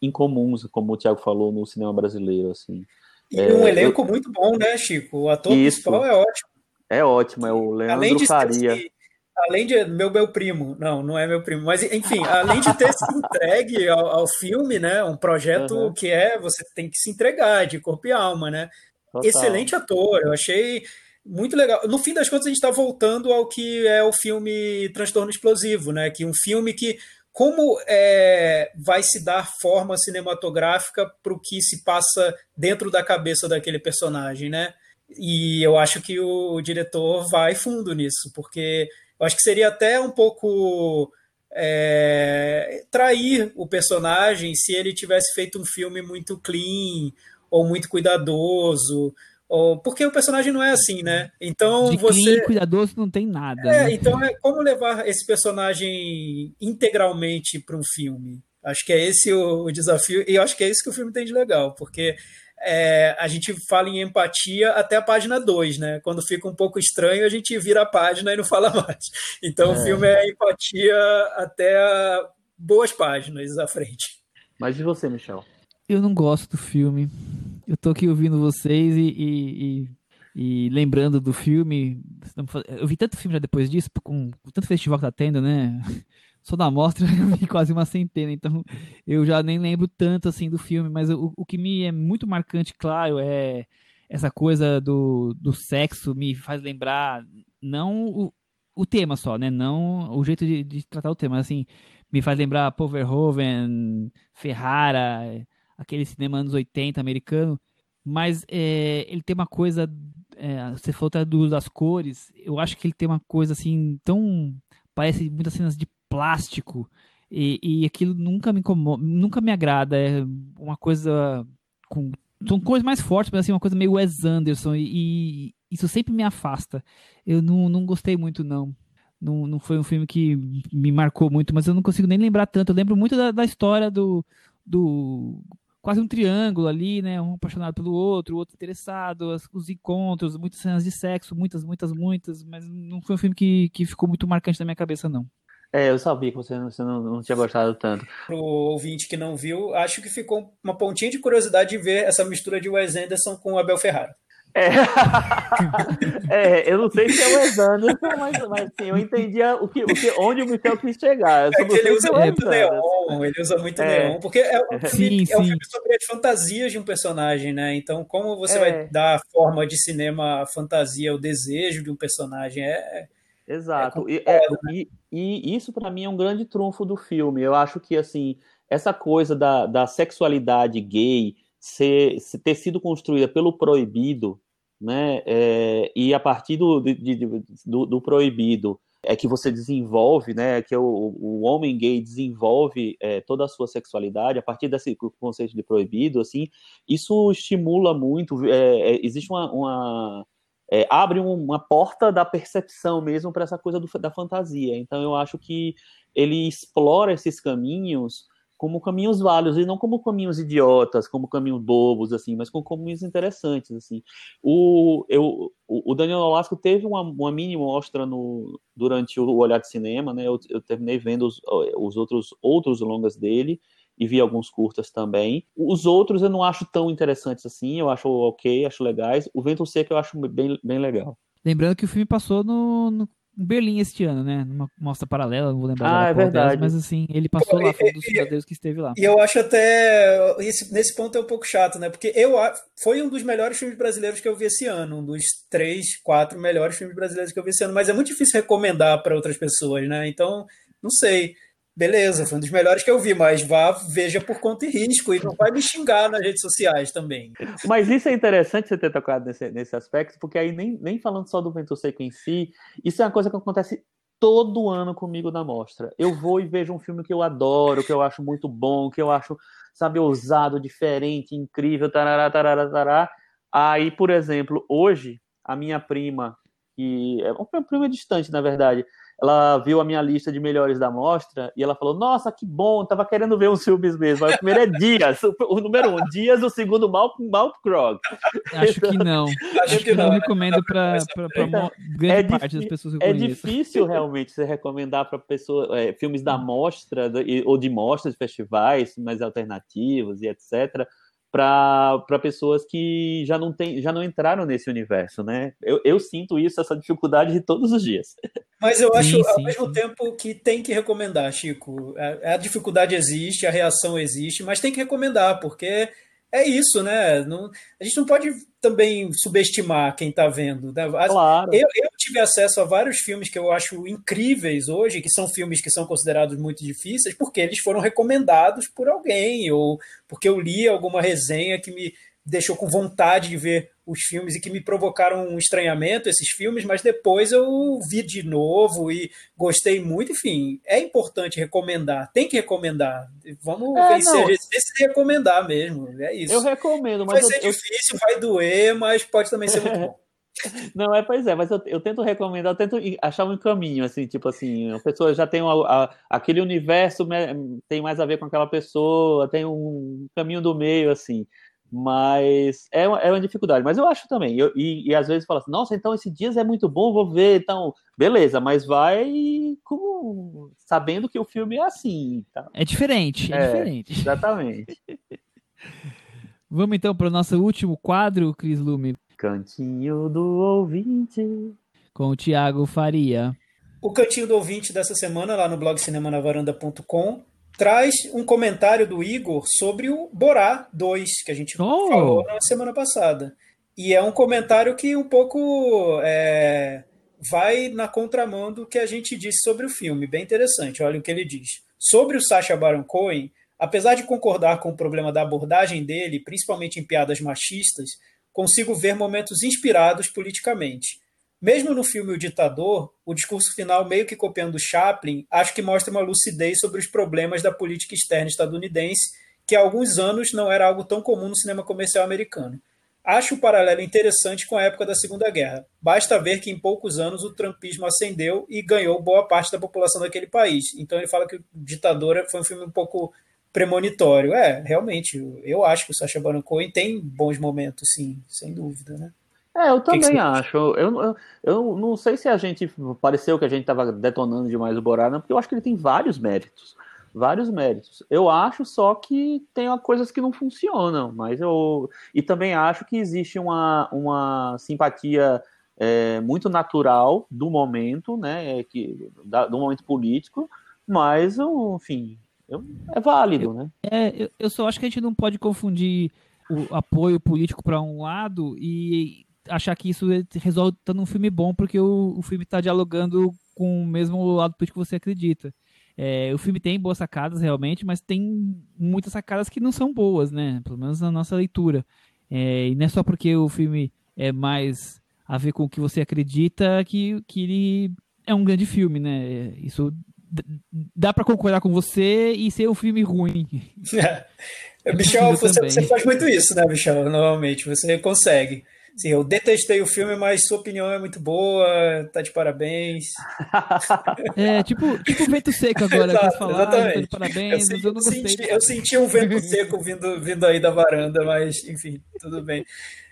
incomuns, como o Thiago falou, no cinema brasileiro. Assim. E é, um elenco eu... muito bom, né, Chico? O ator Isso. principal é ótimo. É ótimo, é o Leandro Além de Faria. Ser, além de meu meu primo, não, não é meu primo, mas enfim, além de ter se entregue ao, ao filme, né, um projeto uhum. que é você tem que se entregar de corpo e alma, né? Total. Excelente ator, eu achei muito legal. No fim das contas, a gente está voltando ao que é o filme Transtorno Explosivo, né? Que um filme que como é, vai se dar forma cinematográfica para o que se passa dentro da cabeça daquele personagem, né? E eu acho que o, o diretor vai fundo nisso, porque eu acho que seria até um pouco é, trair o personagem se ele tivesse feito um filme muito clean ou muito cuidadoso. Ou, porque o personagem não é assim, né? Então De você. Clean, cuidadoso não tem nada. É, né? então é como levar esse personagem integralmente para um filme. Acho que é esse o, o desafio, e acho que é isso que o filme tem de legal, porque é, a gente fala em empatia até a página 2, né? Quando fica um pouco estranho, a gente vira a página e não fala mais. Então é. o filme é empatia até boas páginas à frente. Mas e você, Michel? Eu não gosto do filme. eu tô aqui ouvindo vocês e, e, e, e, lembrando do filme. Eu vi tanto filme já depois disso, com, com tanto festival que tá tendo, né? Só da mostra [LAUGHS] eu vi quase uma centena, então eu já nem lembro tanto assim do filme, mas o, o que me é muito marcante, claro, é essa coisa do, do sexo me faz lembrar não o, o tema só, né? Não o jeito de, de tratar o tema, assim, me faz lembrar Paul Verhoeven, Ferrara, aquele cinema anos 80 americano, mas é, ele tem uma coisa, é, você falou até do das cores, eu acho que ele tem uma coisa assim, tão, parece muitas cenas de plástico, e, e aquilo nunca me incomoda, nunca me agrada, é uma coisa com são cores mais fortes, mas assim, uma coisa meio Wes Anderson, e, e isso sempre me afasta. Eu não, não gostei muito, não. Não, não foi um filme que me marcou muito, mas eu não consigo nem lembrar tanto. Eu lembro muito da, da história do, do quase um triângulo ali, né? Um apaixonado pelo outro, o outro interessado, os encontros, muitas cenas de sexo, muitas, muitas, muitas, mas não foi um filme que, que ficou muito marcante na minha cabeça, não. É, eu sabia que você, você não, não, tinha gostado tanto. Pro ouvinte que não viu, acho que ficou uma pontinha de curiosidade de ver essa mistura de Wes Anderson com Abel Ferrara. É. [LAUGHS] é, eu não sei se é o Wes Anderson, mas, mas sim, eu entendi o que, o que, onde o Michel quis chegar. É que ele usa é muito neon, ele usa muito é. neon, porque é, um [LAUGHS] filme, sim, é um filme sobre as fantasias de um personagem, né? Então, como você vai é. dar a forma de cinema à fantasia, o desejo de um personagem, é... Exato, e, é, e, e, isso para mim é um grande trunfo do filme. Eu acho que, assim, essa coisa da, da sexualidade gay ser, ter sido construída pelo proibido, né? É, e a partir do, de, de, do, do, proibido é que você desenvolve, né? Que o, o homem gay desenvolve é, toda a sua sexualidade a partir desse conceito de proibido, assim, isso estimula muito. É, é existe uma, uma é, abre uma porta da percepção mesmo para essa coisa do, da fantasia. Então eu acho que ele explora esses caminhos como caminhos válidos e não como caminhos idiotas, como caminhos bobos assim, mas como caminhos interessantes assim. O eu, o Daniel Nolasco teve uma, uma mini mostra no durante o olhar de cinema, né? Eu, eu terminei vendo os, os outros outros longas dele e vi alguns curtas também. Os outros eu não acho tão interessantes assim, eu acho ok, acho legais. O Vento Seco eu acho bem, bem legal. Lembrando que o filme passou no, no Berlim este ano, né? Numa mostra paralela, não vou lembrar ah, é verdade. mas assim, ele passou lá, foi um dos cidadãos que esteve lá. E eu acho até. Esse, nesse ponto é um pouco chato, né? Porque eu foi um dos melhores filmes brasileiros que eu vi esse ano, um dos três, quatro melhores filmes brasileiros que eu vi esse ano, mas é muito difícil recomendar para outras pessoas, né? Então, não sei beleza, foi um dos melhores que eu vi, mas vá, veja por conta e risco e não vai me xingar nas redes sociais também. Mas isso é interessante você ter tocado nesse, nesse aspecto, porque aí nem, nem falando só do Vento Seco em si, isso é uma coisa que acontece todo ano comigo na mostra. Eu vou e vejo um filme que eu adoro, que eu acho muito bom, que eu acho, sabe, ousado, diferente, incrível, tarará, tarará, tarará. Aí, por exemplo, hoje, a minha prima, que é uma prima distante, na verdade, ela viu a minha lista de melhores da mostra e ela falou: Nossa, que bom, tava querendo ver uns filmes mesmo. Aí o primeiro é Dias, o número um, Dias, o segundo Malcolm Krog. Acho que não. [LAUGHS] Acho, que, não, recomendo para grande é parte das pessoas que eu É difícil realmente você recomendar para pessoas é, filmes da mostra ou de mostras de festivais mais alternativos e etc para pessoas que já não, tem, já não entraram nesse universo, né? Eu, eu sinto isso, essa dificuldade de todos os dias. [LAUGHS] Mas eu acho, sim, sim, ao mesmo sim. tempo, que tem que recomendar, Chico. A, a, dificuldade existe, a reação existe, mas tem que recomendar, porque é isso, né? Não, a gente não pode também subestimar quem está vendo. Né? Claro. Eu, eu, tive acesso a vários filmes que eu acho incríveis hoje, que são filmes que são considerados muito difíceis, porque eles foram recomendados por alguém, ou porque eu li alguma resenha que me deixou com vontade de ver os filmes e que me provocaram um estranhamento esses filmes, mas depois eu vi de novo e gostei muito. Enfim, é importante recomendar, tem que recomendar. Vamos é, vencer, se recomendar mesmo. É isso. Eu recomendo, mas vai ser eu, difícil, vai doer, mas pode também ser muito [LAUGHS] bom. Não, é, pois é, mas eu, eu, tento recomendar, eu tento achar um caminho, assim, tipo assim, a pessoa já tem uma, a, aquele universo, tem mais a ver com aquela pessoa, tem um caminho do meio, assim. Mas é uma, é uma dificuldade. Mas eu acho também. Eu, e, e às vezes fala assim, nossa, então esse dias é muito bom, vou ver. Então, beleza, mas vai com, sabendo que o filme é assim. Tá? É diferente, é, é diferente. Exatamente. [LAUGHS] Vamos então para o nosso último quadro, Cris Lume. Cantinho do ouvinte. Com o Tiago Faria. O Cantinho do Ouvinte dessa semana, lá no blog cinemanavaranda.com, traz um comentário do Igor sobre o Borá 2, que a gente oh. falou na semana passada. E é um comentário que um pouco é, vai na contramão do que a gente disse sobre o filme. Bem interessante, olha o que ele diz. Sobre o Sacha Baron Cohen, apesar de concordar com o problema da abordagem dele, principalmente em piadas machistas, consigo ver momentos inspirados politicamente. Mesmo no filme O Ditador, o discurso final, meio que copiando Chaplin, acho que mostra uma lucidez sobre os problemas da política externa estadunidense, que há alguns anos não era algo tão comum no cinema comercial americano. Acho o paralelo interessante com a época da Segunda Guerra. Basta ver que em poucos anos o trumpismo ascendeu e ganhou boa parte da população daquele país. Então ele fala que o Ditador foi um filme um pouco premonitório. É, realmente, eu acho que o Sacha Baron Cohen tem bons momentos, sim, sem dúvida, né? É, eu também que acho. Eu, eu, eu, não sei se a gente pareceu que a gente estava detonando demais o Borá, porque eu acho que ele tem vários méritos. Vários méritos. Eu acho só que tem coisas que não funcionam, mas eu. E também acho que existe uma, uma simpatia é, muito natural do momento, né? É, que, da, do momento político, mas, enfim, eu, é válido, né? É, eu, eu só acho que a gente não pode confundir o apoio político para um lado e achar que isso resolve estando um filme bom porque o, o filme está dialogando com o mesmo lado político que você acredita. É, o filme tem boas sacadas realmente, mas tem muitas sacadas que não são boas, né? Pelo menos na nossa leitura. É, e não é só porque o filme é mais a ver com o que você acredita que, que ele é um grande filme, né? Isso dá para concordar com você e ser um filme ruim. [LAUGHS] É. Michel, você, você, faz muito isso, né, Michel? Normalmente, você consegue. Sim, eu detestei o filme, mas sua opinião é muito boa, tá de parabéns. [LAUGHS] É, tipo, tipo vento seco agora, Exato, falar, exatamente. parabéns, eu, eu não gostei. Senti, eu senti um vento seco vindo, vindo aí da varanda, mas enfim, tudo bem.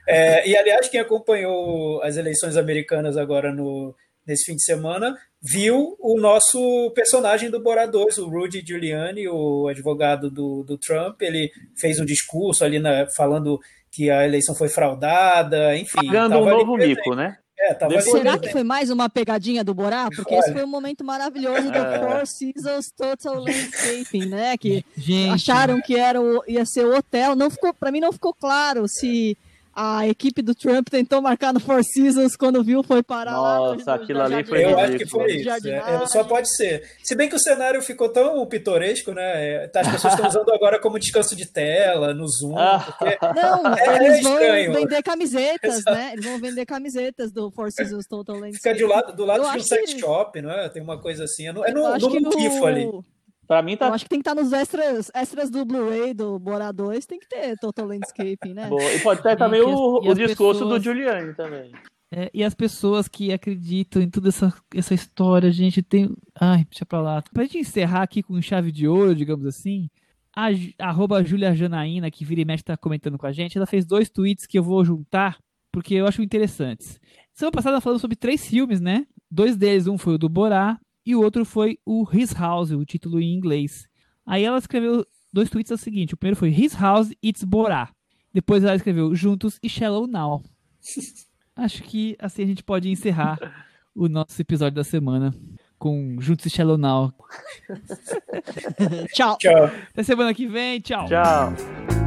É, e aliás, quem acompanhou as eleições americanas agora no, nesse fim de semana, viu o nosso personagem do Bora 2, o Rudy Giuliani, o advogado do, do Trump. Ele fez um discurso ali na, falando que a eleição foi fraudada, enfim. Pagando um novo mico, né? É, Será que foi mais uma pegadinha do Borá? Porque Olha. esse foi um momento maravilhoso do é... Four Seasons Total Landscaping, né? Que Gente. acharam que era o, ia ser o hotel. Não ficou, para mim não ficou claro se a equipe do Trump tentou marcar no Four Seasons quando viu foi parar Nossa, lá. aquilo ali foi Eu acho que foi isso. É, só pode ser. Se bem que o cenário ficou tão pitoresco, né? É, tá, as pessoas estão usando agora como descanso de tela, no Zoom. Porque Não, [LAUGHS] é, eles vão vender camisetas, Exato. né? Eles vão vender camisetas do Four Seasons Total Landscape. Fica do lado, do lado eu de um sex que... shop, não é? Tem uma coisa assim. É no, é no, no, no ali. Pra mim tá. Eu acho que tem que estar tá nos extras, extras do Blu-ray do Bora 2, tem que ter Total Landscaping, né? Boa. E pode ter também o, o discurso pessoas... do Giuliani também. É, e as pessoas que acreditam em toda essa, essa história, gente, tem. Ai, deixa pra lá. Pra gente encerrar aqui com chave de ouro, digamos assim, a arroba Julia Janaína, que vira e mexe tá comentando com a gente, ela fez dois tweets que eu vou juntar, porque eu acho interessantes. Semana passada falando sobre três filmes, né? Dois deles, um foi o do Borá e o outro foi o His House, o título em inglês. Aí ela escreveu dois tweets é o seguinte: o primeiro foi His House, It's Borá. Depois ela escreveu Juntos e Shallow Now. [LAUGHS] Acho que assim a gente pode encerrar o nosso episódio da semana com Juntos e Shallow Now. [LAUGHS] tchau. Tchau. Até semana que vem. Tchau. Tchau.